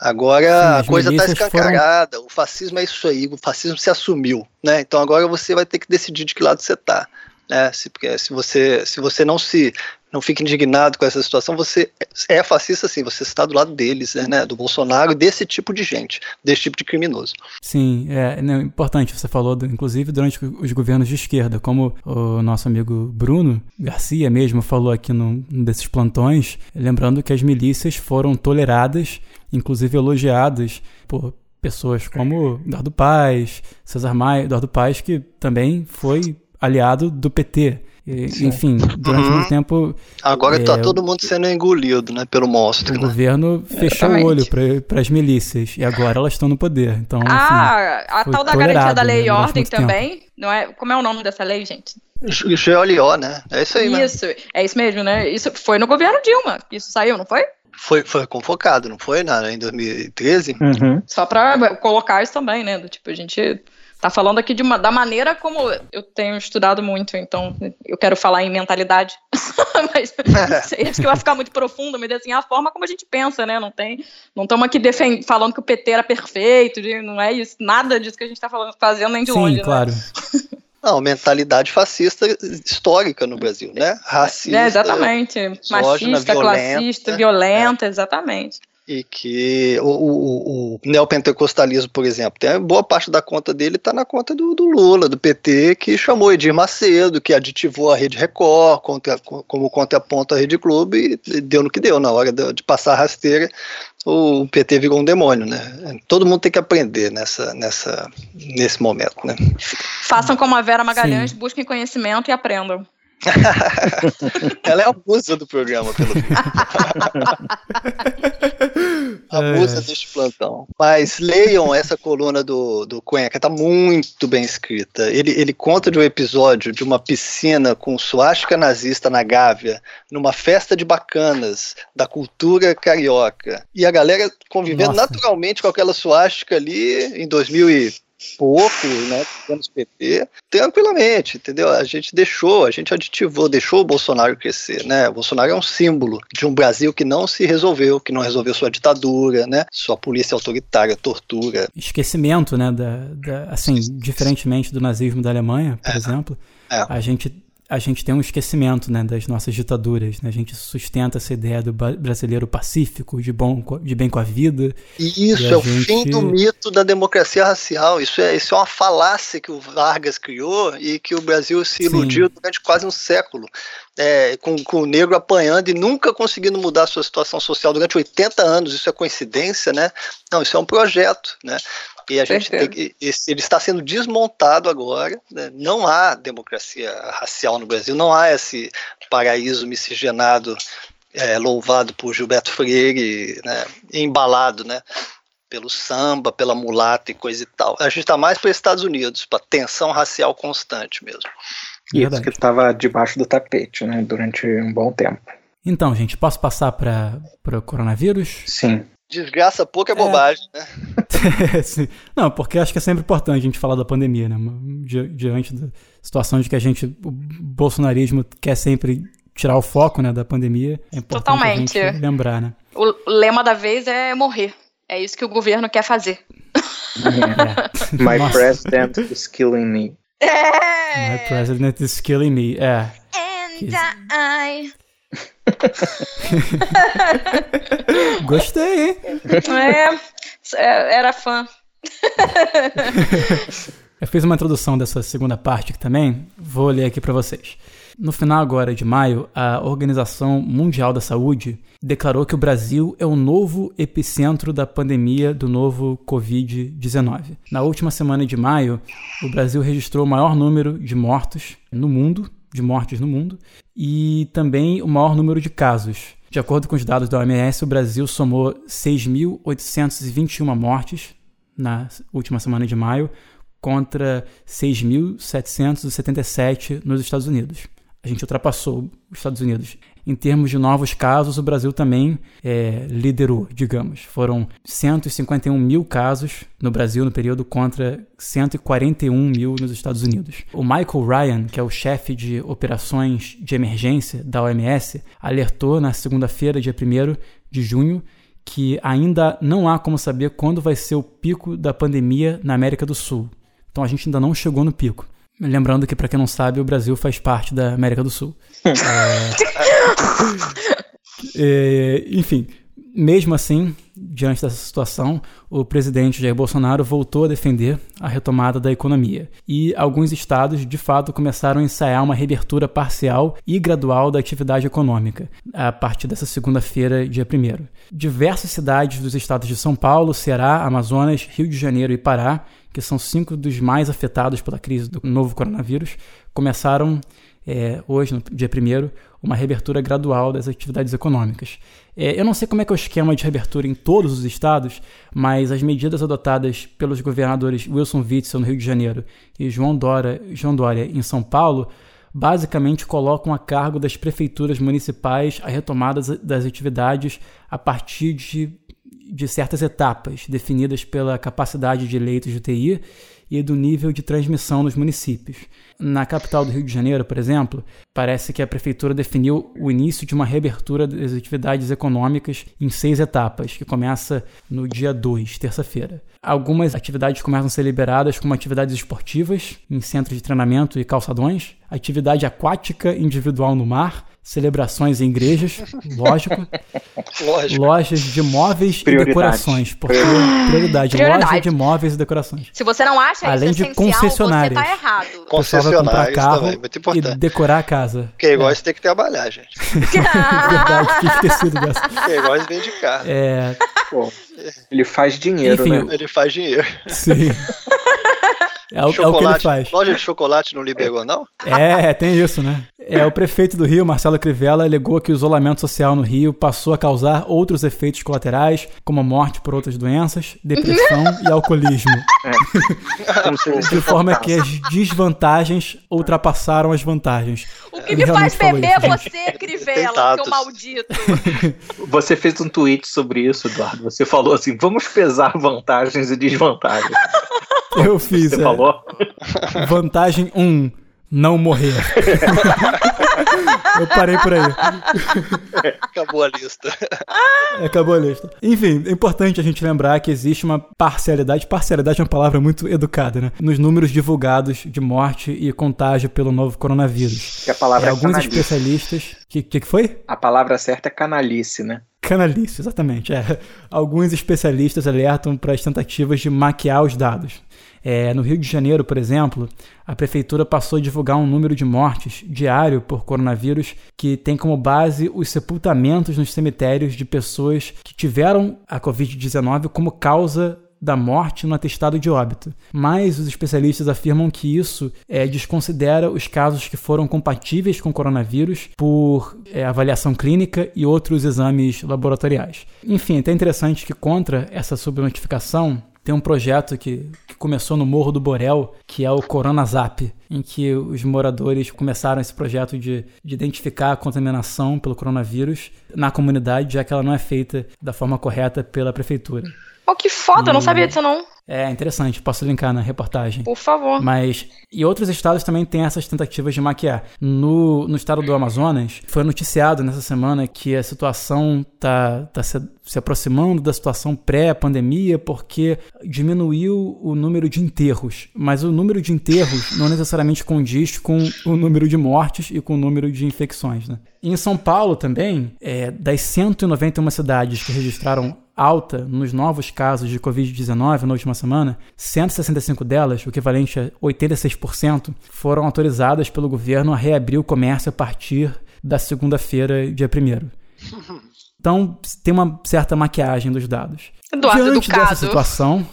Agora Sim, a coisa está escancarada, foram... o fascismo é isso aí, o fascismo se assumiu, né? Então agora você vai ter que decidir de que lado você está. Né? Se, porque se você, se você não se não fica indignado com essa situação, você é fascista sim, você está do lado deles, né, do Bolsonaro, desse tipo de gente, desse tipo de criminoso. Sim, é não, importante, você falou, inclusive, durante os governos de esquerda, como o nosso amigo Bruno Garcia mesmo falou aqui num, num desses plantões, lembrando que as milícias foram toleradas, inclusive elogiadas por pessoas como Eduardo Paes, Cesar Maia, Eduardo Paes, que também foi aliado do PT. E, enfim, durante uhum. muito tempo. Agora está é, todo mundo sendo engolido, né, pelo monstro. O né? governo fechou o olho para as milícias e agora elas estão no poder. Então, ah, a tal da garantia da lei né, e ordem também. Tempo. Não é? Como é o nome dessa lei, gente? GOLO, né? É isso aí, Isso, é isso mesmo, né? Isso foi no governo Dilma. Isso saiu, não foi? Foi, foi convocado, não foi? Na, em 2013? Uhum. Só para colocar isso também, né? Do tipo, a gente tá falando aqui de uma, da maneira como eu tenho estudado muito, então eu quero falar em mentalidade, *laughs* mas sei, acho que vai ficar muito profundo, mas assim, a forma como a gente pensa, né, não tem, não estamos aqui defend, falando que o PT era perfeito, não é isso, nada disso que a gente está fazendo nem de Sim, longe, né? claro. Né? *laughs* Não, mentalidade fascista histórica no Brasil, né? Racista. É, exatamente. Machista, classista, violenta, é. exatamente e que o, o, o, neopentecostalismo, por exemplo, tem boa parte da conta dele está na conta do, do, Lula, do PT, que chamou Edir Macedo, que aditivou a Rede Record contra, como contraponto à Rede Clube e deu no que deu. Na hora de, de passar a rasteira, o PT virou um demônio, né? Todo mundo tem que aprender nessa, nessa, nesse momento, né? Façam como a Vera Magalhães, Sim. busquem conhecimento e aprendam. *laughs* Ela é a musa do programa, pelo menos. *laughs* A é. musa deste plantão. Mas leiam essa coluna do, do Cuenca, tá muito bem escrita. Ele, ele conta de um episódio de uma piscina com suástica nazista na Gávea, numa festa de bacanas da cultura carioca. E a galera convivendo Nossa. naturalmente com aquela suástica ali em 2000 e pouco, né, anos PT, tranquilamente, entendeu? A gente deixou, a gente aditivou, deixou o Bolsonaro crescer, né? O Bolsonaro é um símbolo de um Brasil que não se resolveu, que não resolveu sua ditadura, né? Sua polícia autoritária, tortura. Esquecimento, né? Da, da assim, diferentemente do nazismo da Alemanha, por é. exemplo, é. a gente a gente tem um esquecimento né, das nossas ditaduras. Né? A gente sustenta essa ideia do brasileiro pacífico, de, bom, de bem com a vida. E isso e é o fim do mito da democracia racial. Isso é, isso é uma falácia que o Vargas criou e que o Brasil se iludiu Sim. durante quase um século. É, com, com, o negro apanhando e nunca conseguindo mudar a sua situação social durante 80 anos. Isso é coincidência, né? Não, isso é um projeto, né? E a gente tem que, ele está sendo desmontado agora. Né? Não há democracia racial no Brasil, não há esse paraíso miscigenado é, louvado por Gilberto Freire, né? embalado, né? pelo samba, pela mulata e coisa e tal. A gente está mais para os Estados Unidos, para tensão racial constante mesmo. Isso que estava debaixo do tapete, né, durante um bom tempo. Então, gente, posso passar para o coronavírus? Sim. Desgraça pouco é, é. bobagem, né? *laughs* Não, porque acho que é sempre importante a gente falar da pandemia, né? Di diante da situação de que a gente, o bolsonarismo quer sempre tirar o foco né, da pandemia. É importante Totalmente. a gente lembrar, né? O lema da vez é morrer. É isso que o governo quer fazer. É. *laughs* My Nossa. president is killing me. É. My president is killing me. É. And I *laughs* Gostei, hein? É, era fã. *laughs* Eu fiz uma introdução dessa segunda parte aqui também, vou ler aqui para vocês. No final agora de maio, a Organização Mundial da Saúde declarou que o Brasil é o novo epicentro da pandemia do novo Covid-19. Na última semana de maio, o Brasil registrou o maior número de mortos no mundo, de mortes no mundo, e também o maior número de casos. De acordo com os dados da OMS, o Brasil somou 6.821 mortes na última semana de maio, contra 6.777 nos Estados Unidos. A gente ultrapassou os Estados Unidos em termos de novos casos, o Brasil também é, liderou, digamos. Foram 151 mil casos no Brasil no período contra 141 mil nos Estados Unidos. O Michael Ryan, que é o chefe de operações de emergência da OMS, alertou na segunda-feira, dia 1 de junho, que ainda não há como saber quando vai ser o pico da pandemia na América do Sul. Então a gente ainda não chegou no pico. Lembrando que, para quem não sabe, o Brasil faz parte da América do Sul. *laughs* é... *laughs* é, enfim, mesmo assim, diante dessa situação, o presidente Jair Bolsonaro voltou a defender a retomada da economia. E alguns estados, de fato, começaram a ensaiar uma reabertura parcial e gradual da atividade econômica, a partir dessa segunda-feira, dia 1. Diversas cidades dos estados de São Paulo, Ceará, Amazonas, Rio de Janeiro e Pará que são cinco dos mais afetados pela crise do novo coronavírus, começaram é, hoje, no dia 1 uma reabertura gradual das atividades econômicas. É, eu não sei como é que é o esquema de reabertura em todos os estados, mas as medidas adotadas pelos governadores Wilson Witzel no Rio de Janeiro e João Dória, João Dória em São Paulo basicamente colocam a cargo das prefeituras municipais a retomada das atividades a partir de de certas etapas definidas pela capacidade de leitos de UTI e do nível de transmissão nos municípios. Na capital do Rio de Janeiro, por exemplo, parece que a prefeitura definiu o início de uma reabertura das atividades econômicas em seis etapas, que começa no dia 2, terça-feira. Algumas atividades começam a ser liberadas como atividades esportivas em centros de treinamento e calçadões, atividade aquática individual no mar, celebrações em igrejas, lógico. *laughs* lógico. Lojas de móveis e decorações. Porque prioridade, prioridade, loja de móveis e decorações. Se você não acha Além isso de concessionárias. Você tá errado. Concessionárias carro também, muito importante. e decorar a casa. Porque igual é. você tem que trabalhar, gente. *laughs* Verdade, que ter sido dessa. *laughs* Porque igual vende carro. É... Pô, ele faz dinheiro, Enfim, né? Ele faz dinheiro. Sim. É o, é o, que ele faz. Loja de chocolate não liberou, não? É, tem isso, né? É, o prefeito do Rio, Marcelo Crivella, alegou que o isolamento social no Rio passou a causar outros efeitos colaterais, como morte por outras doenças, depressão *laughs* e alcoolismo. É. *laughs* de forma que as desvantagens ultrapassaram as vantagens. O que ele me faz beber é você, Crivella, seu maldito. *laughs* Você fez um tweet sobre isso, Eduardo. Você falou assim: vamos pesar vantagens e desvantagens. *laughs* Eu fiz. Você é. falou? *laughs* Vantagem 1. Um, não morrer. *laughs* Eu parei por aí. Acabou a lista. Acabou a lista. Enfim, é importante a gente lembrar que existe uma parcialidade. Parcialidade é uma palavra muito educada, né? Nos números divulgados de morte e contágio pelo novo coronavírus. Que a palavra é, é alguns canalice. especialistas. O que, que, que foi? A palavra certa é canalice, né? Canalice, exatamente. É. *laughs* Alguns especialistas alertam para as tentativas de maquiar os dados. É, no Rio de Janeiro, por exemplo, a prefeitura passou a divulgar um número de mortes diário por coronavírus que tem como base os sepultamentos nos cemitérios de pessoas que tiveram a Covid-19 como causa da morte no atestado de óbito. Mas os especialistas afirmam que isso é, desconsidera os casos que foram compatíveis com coronavírus por é, avaliação clínica e outros exames laboratoriais. Enfim, é até interessante que contra essa subnotificação tem um projeto que, que, começou no Morro do Borel, que é o Coronazap, em que os moradores começaram esse projeto de, de identificar a contaminação pelo coronavírus na comunidade, já que ela não é feita da forma correta pela prefeitura. Oh, que foda, e... eu não sabia disso não. É interessante, posso linkar na reportagem. Por favor. Mas. E outros estados também têm essas tentativas de maquiar. No, no estado do Amazonas, foi noticiado nessa semana que a situação está tá se, se aproximando da situação pré-pandemia porque diminuiu o número de enterros. Mas o número de enterros não necessariamente condiz com o número de mortes e com o número de infecções. Né? em São Paulo também, é, das 191 cidades que registraram alta nos novos casos de Covid-19 na última semana, 165 delas, o equivalente a 86%, foram autorizadas pelo governo a reabrir o comércio a partir da segunda-feira, dia 1 Então, tem uma certa maquiagem dos dados. Eduardo diante Educado. dessa situação.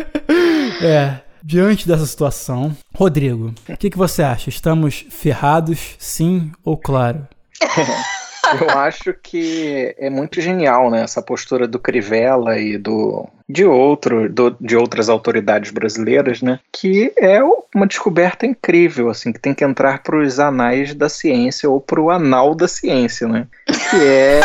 *laughs* é. Diante dessa situação, Rodrigo, o que, que você acha? Estamos ferrados, sim ou claro? *laughs* Eu acho que é muito genial, né, essa postura do Crivella e do de outro do, de outras autoridades brasileiras, né, que é uma descoberta incrível, assim, que tem que entrar para os anais da ciência ou para o anal da ciência, né, que é,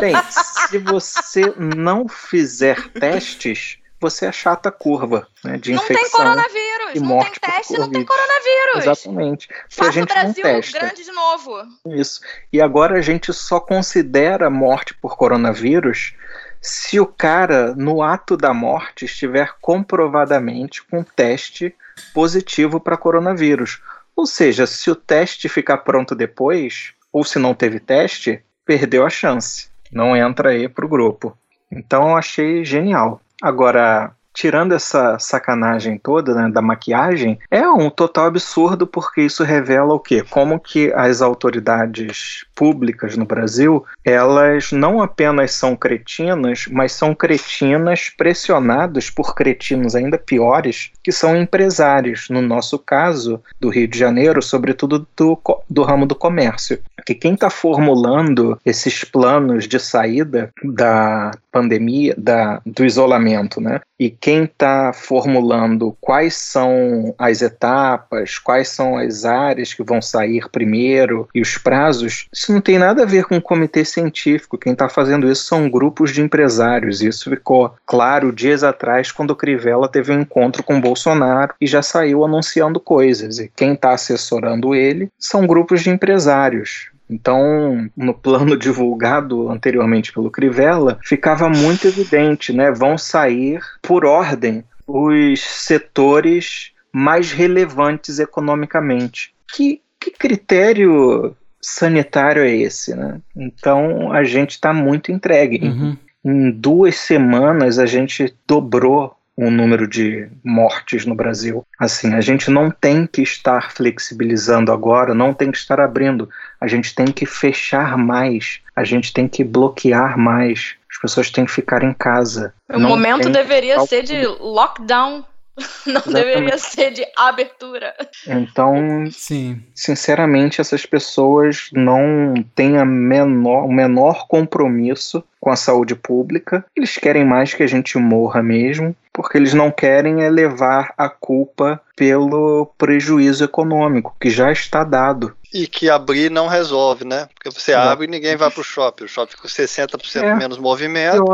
bem, se você não fizer testes você achata a curva né, de não infecção. Não tem coronavírus, e não morte tem teste, não tem coronavírus. Exatamente. Faça a gente o Brasil não testa. grande de novo. Isso. E agora a gente só considera morte por coronavírus se o cara, no ato da morte, estiver comprovadamente com teste positivo para coronavírus. Ou seja, se o teste ficar pronto depois, ou se não teve teste, perdeu a chance. Não entra aí para o grupo. Então eu achei genial. Agora, tirando essa sacanagem toda né, da maquiagem, é um total absurdo porque isso revela o quê? Como que as autoridades públicas no Brasil, elas não apenas são cretinas, mas são cretinas pressionadas por cretinos ainda piores, que são empresários, no nosso caso, do Rio de Janeiro, sobretudo do, do ramo do comércio. Que quem está formulando esses planos de saída da pandemia, da, do isolamento, né? E quem está formulando quais são as etapas, quais são as áreas que vão sair primeiro e os prazos, isso não tem nada a ver com o comitê científico. Quem está fazendo isso são grupos de empresários. Isso ficou claro dias atrás, quando o Crivella teve um encontro com Bolsonaro e já saiu anunciando coisas. E quem está assessorando ele são grupos de empresários. Então, no plano *laughs* divulgado anteriormente pelo Crivella, ficava muito evidente, né? Vão sair por ordem os setores mais relevantes economicamente. Que, que critério sanitário é esse, né? Então a gente está muito entregue. Uhum. Em duas semanas a gente dobrou o número de mortes no Brasil. Assim, a gente não tem que estar flexibilizando agora, não tem que estar abrindo. A gente tem que fechar mais, a gente tem que bloquear mais. As pessoas têm que ficar em casa. O momento deveria ser de lockdown *laughs* Não Exatamente. deveria ser de abertura. Então, Sim. sinceramente, essas pessoas não têm a menor, o menor compromisso com a saúde pública. Eles querem mais que a gente morra mesmo, porque eles não querem é levar a culpa pelo prejuízo econômico que já está dado. E que abrir não resolve, né? Porque você abre e ninguém vai para o shopping. O shopping fica 60% é. menos movimento.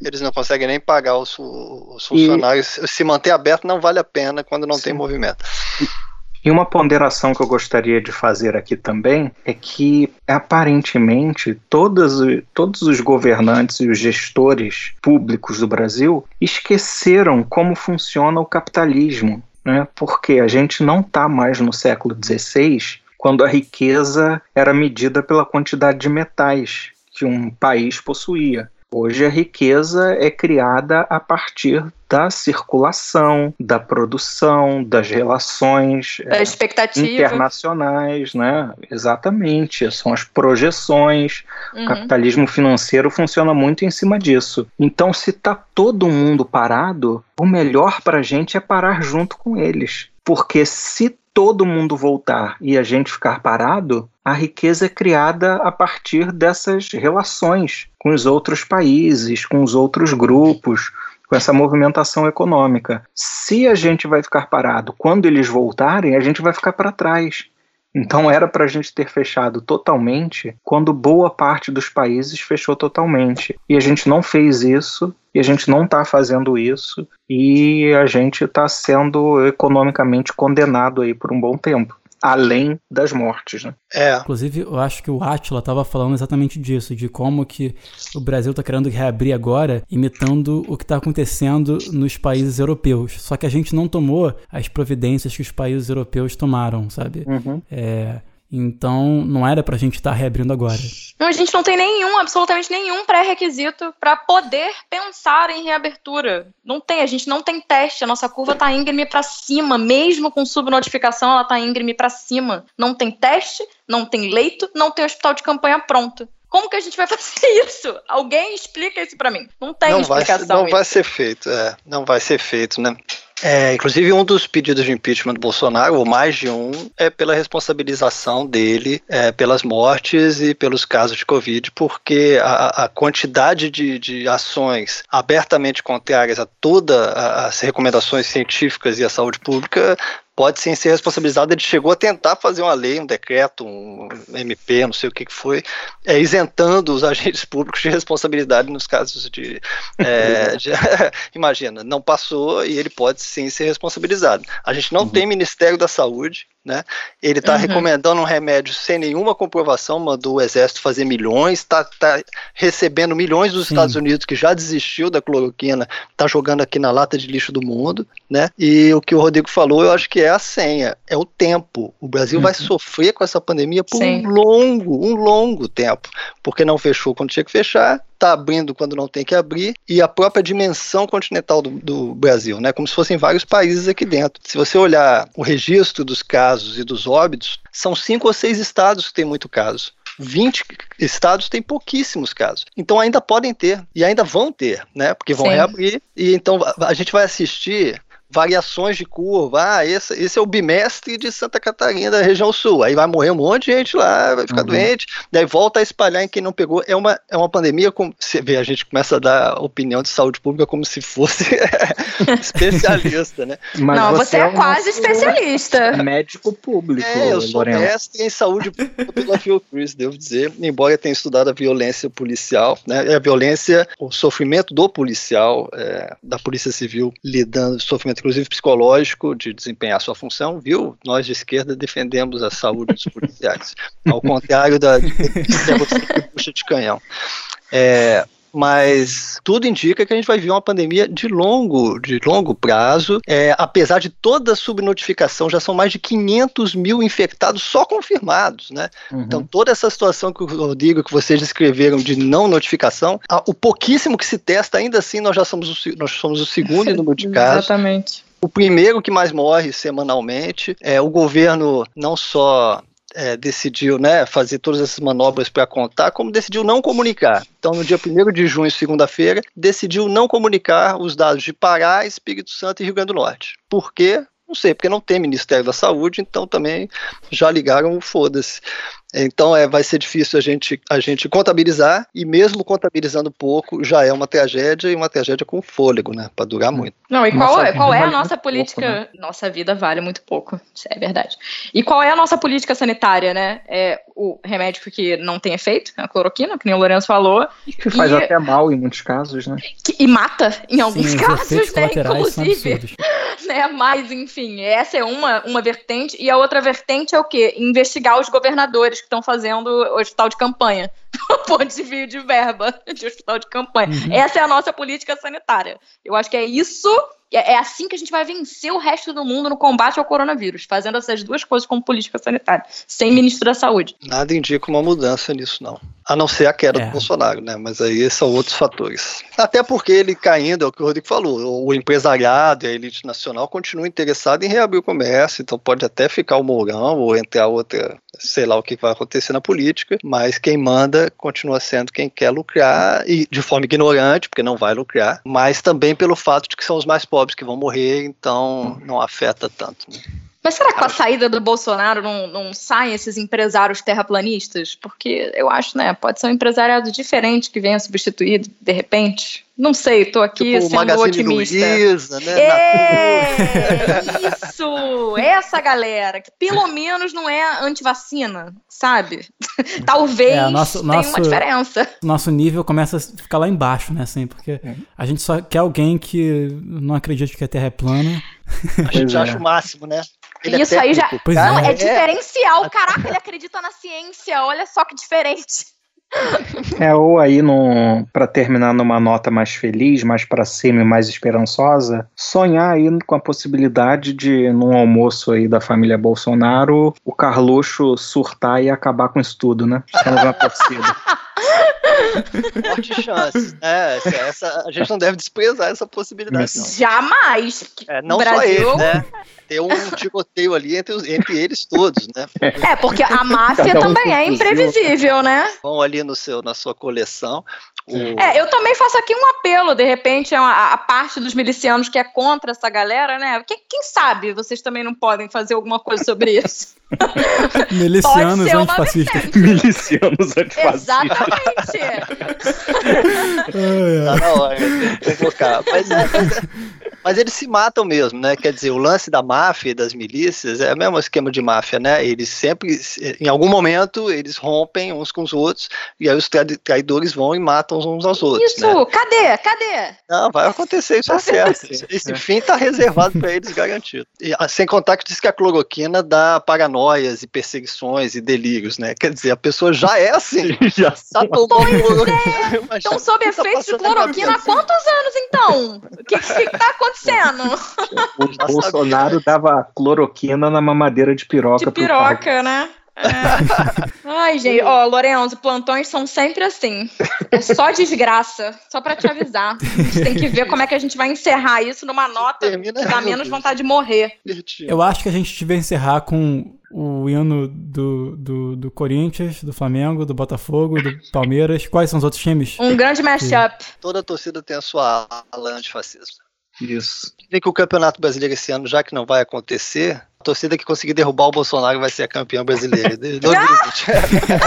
Eles não conseguem nem pagar os, os funcionários. E... Se manter aberto não vale a pena quando não Sim. tem movimento. E uma ponderação que eu gostaria de fazer aqui também é que, aparentemente, todos, todos os governantes e os gestores públicos do Brasil esqueceram como funciona o capitalismo. Né? Porque a gente não está mais no século XVI, quando a riqueza era medida pela quantidade de metais que um país possuía. Hoje a riqueza é criada a partir da circulação, da produção, das relações da é, internacionais, né? Exatamente, são as projeções. Uhum. O capitalismo financeiro funciona muito em cima disso. Então, se está todo mundo parado, o melhor para a gente é parar junto com eles, porque se todo mundo voltar e a gente ficar parado, a riqueza é criada a partir dessas relações com os outros países, com os outros grupos, com essa movimentação econômica. Se a gente vai ficar parado quando eles voltarem, a gente vai ficar para trás. Então era para a gente ter fechado totalmente quando boa parte dos países fechou totalmente. E a gente não fez isso, e a gente não está fazendo isso, e a gente está sendo economicamente condenado aí por um bom tempo além das mortes, né? É. Inclusive, eu acho que o Atila estava falando exatamente disso, de como que o Brasil está querendo reabrir agora, imitando o que está acontecendo nos países europeus. Só que a gente não tomou as providências que os países europeus tomaram, sabe? Uhum. É então, não era pra gente estar tá reabrindo agora. Não, a gente não tem nenhum, absolutamente nenhum pré-requisito para poder pensar em reabertura. Não tem, a gente não tem teste, a nossa curva tá íngreme para cima, mesmo com subnotificação, ela tá íngreme para cima. Não tem teste, não tem leito, não tem hospital de campanha pronto. Como que a gente vai *laughs* fazer isso? Alguém explica isso para mim. Não tem não explicação. Vai, não isso. vai ser feito, é. Não vai ser feito, né? É, inclusive, um dos pedidos de impeachment do Bolsonaro, ou mais de um, é pela responsabilização dele é, pelas mortes e pelos casos de Covid, porque a, a quantidade de, de, ações abertamente contrárias a todas as recomendações científicas e a saúde pública pode sim ser responsabilizado. Ele chegou a tentar fazer uma lei, um decreto, um MP, não sei o que, que foi, é, isentando os *laughs* agentes públicos de responsabilidade nos casos de. É, *laughs* de *laughs* imagina, não passou e ele pode sim ser responsabilizado. A gente não uhum. tem Ministério da Saúde, né? Ele está uhum. recomendando um remédio sem nenhuma comprovação, mandou o exército fazer milhões, está tá recebendo milhões dos Sim. Estados Unidos que já desistiu da cloroquina, está jogando aqui na lata de lixo do mundo, né? E o que o Rodrigo falou, eu acho que é a senha, é o tempo. O Brasil uhum. vai sofrer com essa pandemia por Sim. um longo, um longo tempo, porque não fechou quando tinha que fechar, está abrindo quando não tem que abrir, e a própria dimensão continental do, do, Brasil, né? Como se fossem vários países aqui dentro. Se você olhar o registro dos casos e dos óbitos, são cinco ou seis estados que têm muito caso. 20 estados têm pouquíssimos casos. Então ainda podem ter e ainda vão ter, né? Porque vão Sim. reabrir e então a gente vai assistir variações de curva. Ah, esse, esse é o bimestre de Santa Catarina, da região sul. Aí vai morrer um monte de gente lá, vai ficar uhum. doente, daí volta a espalhar em quem não pegou. É uma, é uma pandemia, como você vê, a gente começa a dar opinião de saúde pública como se fosse *laughs* especialista, né? *laughs* Mas não, você, você é, é quase especialista. Médico público. É, eu sou Lorena. mestre em saúde pública pela Fiocruz, devo dizer, embora tenha estudado a violência policial, né? A violência, o sofrimento do policial, é, da Polícia Civil lidando, sofrimento inclusive psicológico, de desempenhar sua função, viu? Nós de esquerda defendemos a saúde dos policiais, ao contrário da de, puxa de canhão. É, mas tudo indica que a gente vai ver uma pandemia de longo, de longo prazo. É, apesar de toda a subnotificação, já são mais de 500 mil infectados só confirmados, né? Uhum. Então toda essa situação que o Rodrigo, que vocês descreveram de não notificação, a, o pouquíssimo que se testa, ainda assim nós já somos o, nós somos o segundo *laughs* número de casos. Exatamente o primeiro que mais morre semanalmente. É, o governo não só é, decidiu né, fazer todas essas manobras para contar, como decidiu não comunicar. Então, no dia 1 de junho, segunda-feira, decidiu não comunicar os dados de Pará, Espírito Santo e Rio Grande do Norte. Por quê? Não sei, porque não tem Ministério da Saúde, então também já ligaram o foda-se. Então é, vai ser difícil a gente, a gente contabilizar, e mesmo contabilizando pouco, já é uma tragédia e uma tragédia com fôlego, né? Para durar hum. muito. Não, e qual, nossa, qual é a nossa política? Pouco, né? Nossa vida vale muito pouco, isso é verdade. E qual é a nossa política sanitária, né? É o remédio que não tem efeito, a cloroquina, que nem o Lourenço falou. Que faz e, até mal em muitos casos, né? Que, e mata em alguns Sim, casos, né? Inclusive. *laughs* Né? Mas, enfim, essa é uma, uma vertente. E a outra vertente é o quê? Investigar os governadores que estão fazendo hospital de campanha. *laughs* por desvio de verba de hospital de campanha. Uhum. Essa é a nossa política sanitária. Eu acho que é isso é, é assim que a gente vai vencer o resto do mundo no combate ao coronavírus, fazendo essas duas coisas como política sanitária, sem ministro da saúde. Nada indica uma mudança nisso, não. A não ser a queda é. do Bolsonaro, né? Mas aí são outros fatores. Até porque ele caindo, é o que o Rodrigo falou, o empresariado e a elite nacional continuam interessados em reabrir o comércio, então pode até ficar o Mourão ou entre a outra, sei lá o que vai acontecer na política, mas quem manda continua sendo quem quer lucrar, e de forma ignorante, porque não vai lucrar, mas também pelo fato de que são os mais pobres pobres que vão morrer, então não afeta tanto. Né? Mas será que com a saída do Bolsonaro não, não saem esses empresários terraplanistas? Porque eu acho, né? Pode ser um empresariado diferente que venha substituir de repente. Não sei, tô aqui tipo, sendo otimista. Luiza, né? É, isso! Essa galera, que pelo *laughs* menos não é antivacina, sabe? *laughs* Talvez é, nosso, tenha nosso, uma diferença. Nosso nível começa a ficar lá embaixo, né? Assim, porque é. a gente só quer alguém que não acredita que a Terra é plana. A gente acha o máximo, né? Ele é Isso é aí já. Não, é, é diferencial. Caraca, ele acredita na ciência. Olha só que diferente. É, ou aí, para terminar numa nota mais feliz, mais para cima e mais esperançosa, sonhar aí com a possibilidade de, num almoço aí da família Bolsonaro, o Carluxo surtar e acabar com isso tudo, né? Estamos na torcida. *laughs* Forte chance. É, essa, a gente não deve desprezar essa possibilidade. Não. Jamais. É, não Brasil... só ele, né? Ter um tiroteio ali entre, os, entre eles todos, né? É, porque a máfia um também é imprevisível, né? Vão ali no seu, na sua coleção. O... É, eu também faço aqui um apelo, de repente, a, a, parte dos milicianos que é contra essa galera, né? Quem, quem sabe vocês também não podem fazer alguma coisa sobre isso? *laughs* Milicianos antifascistas. Milicianos antifascistas. Exatamente. *laughs* tá na hora, convocar. Mas, é, mas, é, mas, eles se matam mesmo, né? Quer dizer, o lance da máfia e das milícias é o mesmo esquema de máfia, né? Eles sempre, em algum momento, eles rompem uns com os outros e aí os traidores vão e matam uns aos outros. Isso, né? cadê? Cadê? Não, vai acontecer, isso é certo. Esse é. fim tá reservado para eles garantido. E, ah, sem contar que diz que a cloroquina dá paranoia paranoias e perseguições e delírios, né? Quer dizer, a pessoa já é assim. *laughs* já tá tomando cloroquina. É. Então, sob tá efeito de cloroquina há quantos anos, então? O que, que, que tá acontecendo? O *laughs* Bolsonaro dava cloroquina na mamadeira de piroca. De piroca, né? *laughs* É. Ai, gente, ó, Lorenzo, plantões são sempre assim. É só desgraça, só para te avisar. A gente tem que ver como é que a gente vai encerrar isso numa nota Termina que dá menos vontade de morrer. Eu acho que a gente devia encerrar com o hino do, do, do Corinthians, do Flamengo, do Botafogo, do Palmeiras. Quais são os outros times? Um grande mashup. Toda torcida tem a sua ala antifascista. Isso. Vê que o Campeonato Brasileiro esse ano, já que não vai acontecer, a torcida que conseguir derrubar o Bolsonaro vai ser a campeã brasileira. *laughs* *laughs*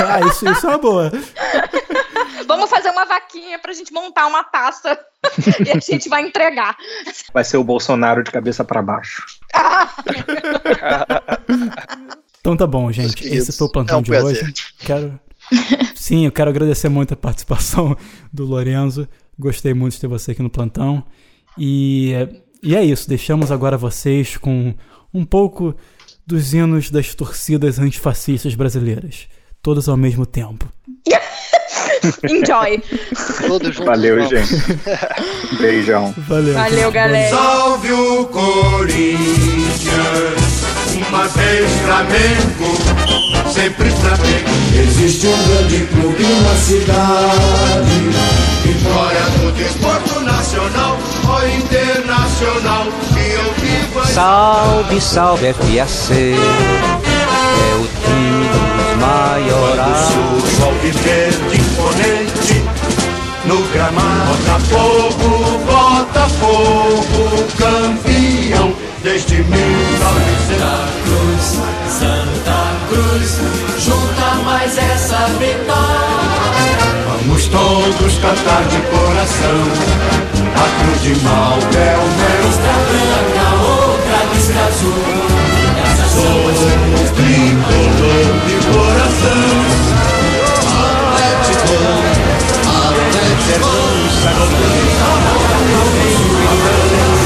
ah, isso, isso é uma boa. *laughs* Vamos fazer uma vaquinha pra gente montar uma taça e a gente vai entregar. Vai ser o Bolsonaro de cabeça para baixo. então tá bom, gente. Esse foi o plantão é um de prazer. hoje. Quero. Sim, eu quero agradecer muito a participação do Lorenzo. Gostei muito de ter você aqui no plantão. E, e é isso, deixamos agora vocês com um pouco dos hinos das torcidas antifascistas brasileiras, todos ao mesmo tempo. *laughs* Enjoy. *laughs* Valeu, gente. Beijão. Valeu. Valeu, galera. Salve o Corinthians, uma vez Flamengo, sempre Flamengo. Existe um grande clube na cidade, vitória do desporto nacional ou internacional, que eu vivo Salve, salve FAC, é o time Unidos maiorais. Quando ao viver de imponente, no gramado, Botafogo, Botafogo, campeão desde 1900. Santa Cruz, cruz, junta mais essa vitória. Vamos todos cantar de coração, a cruz de mal é o Mostra branca, outra vista azul. Somos tricolor de coração, Atlético, Atlético, Atlético, Atlético, Atlético, Atlético, Atlético,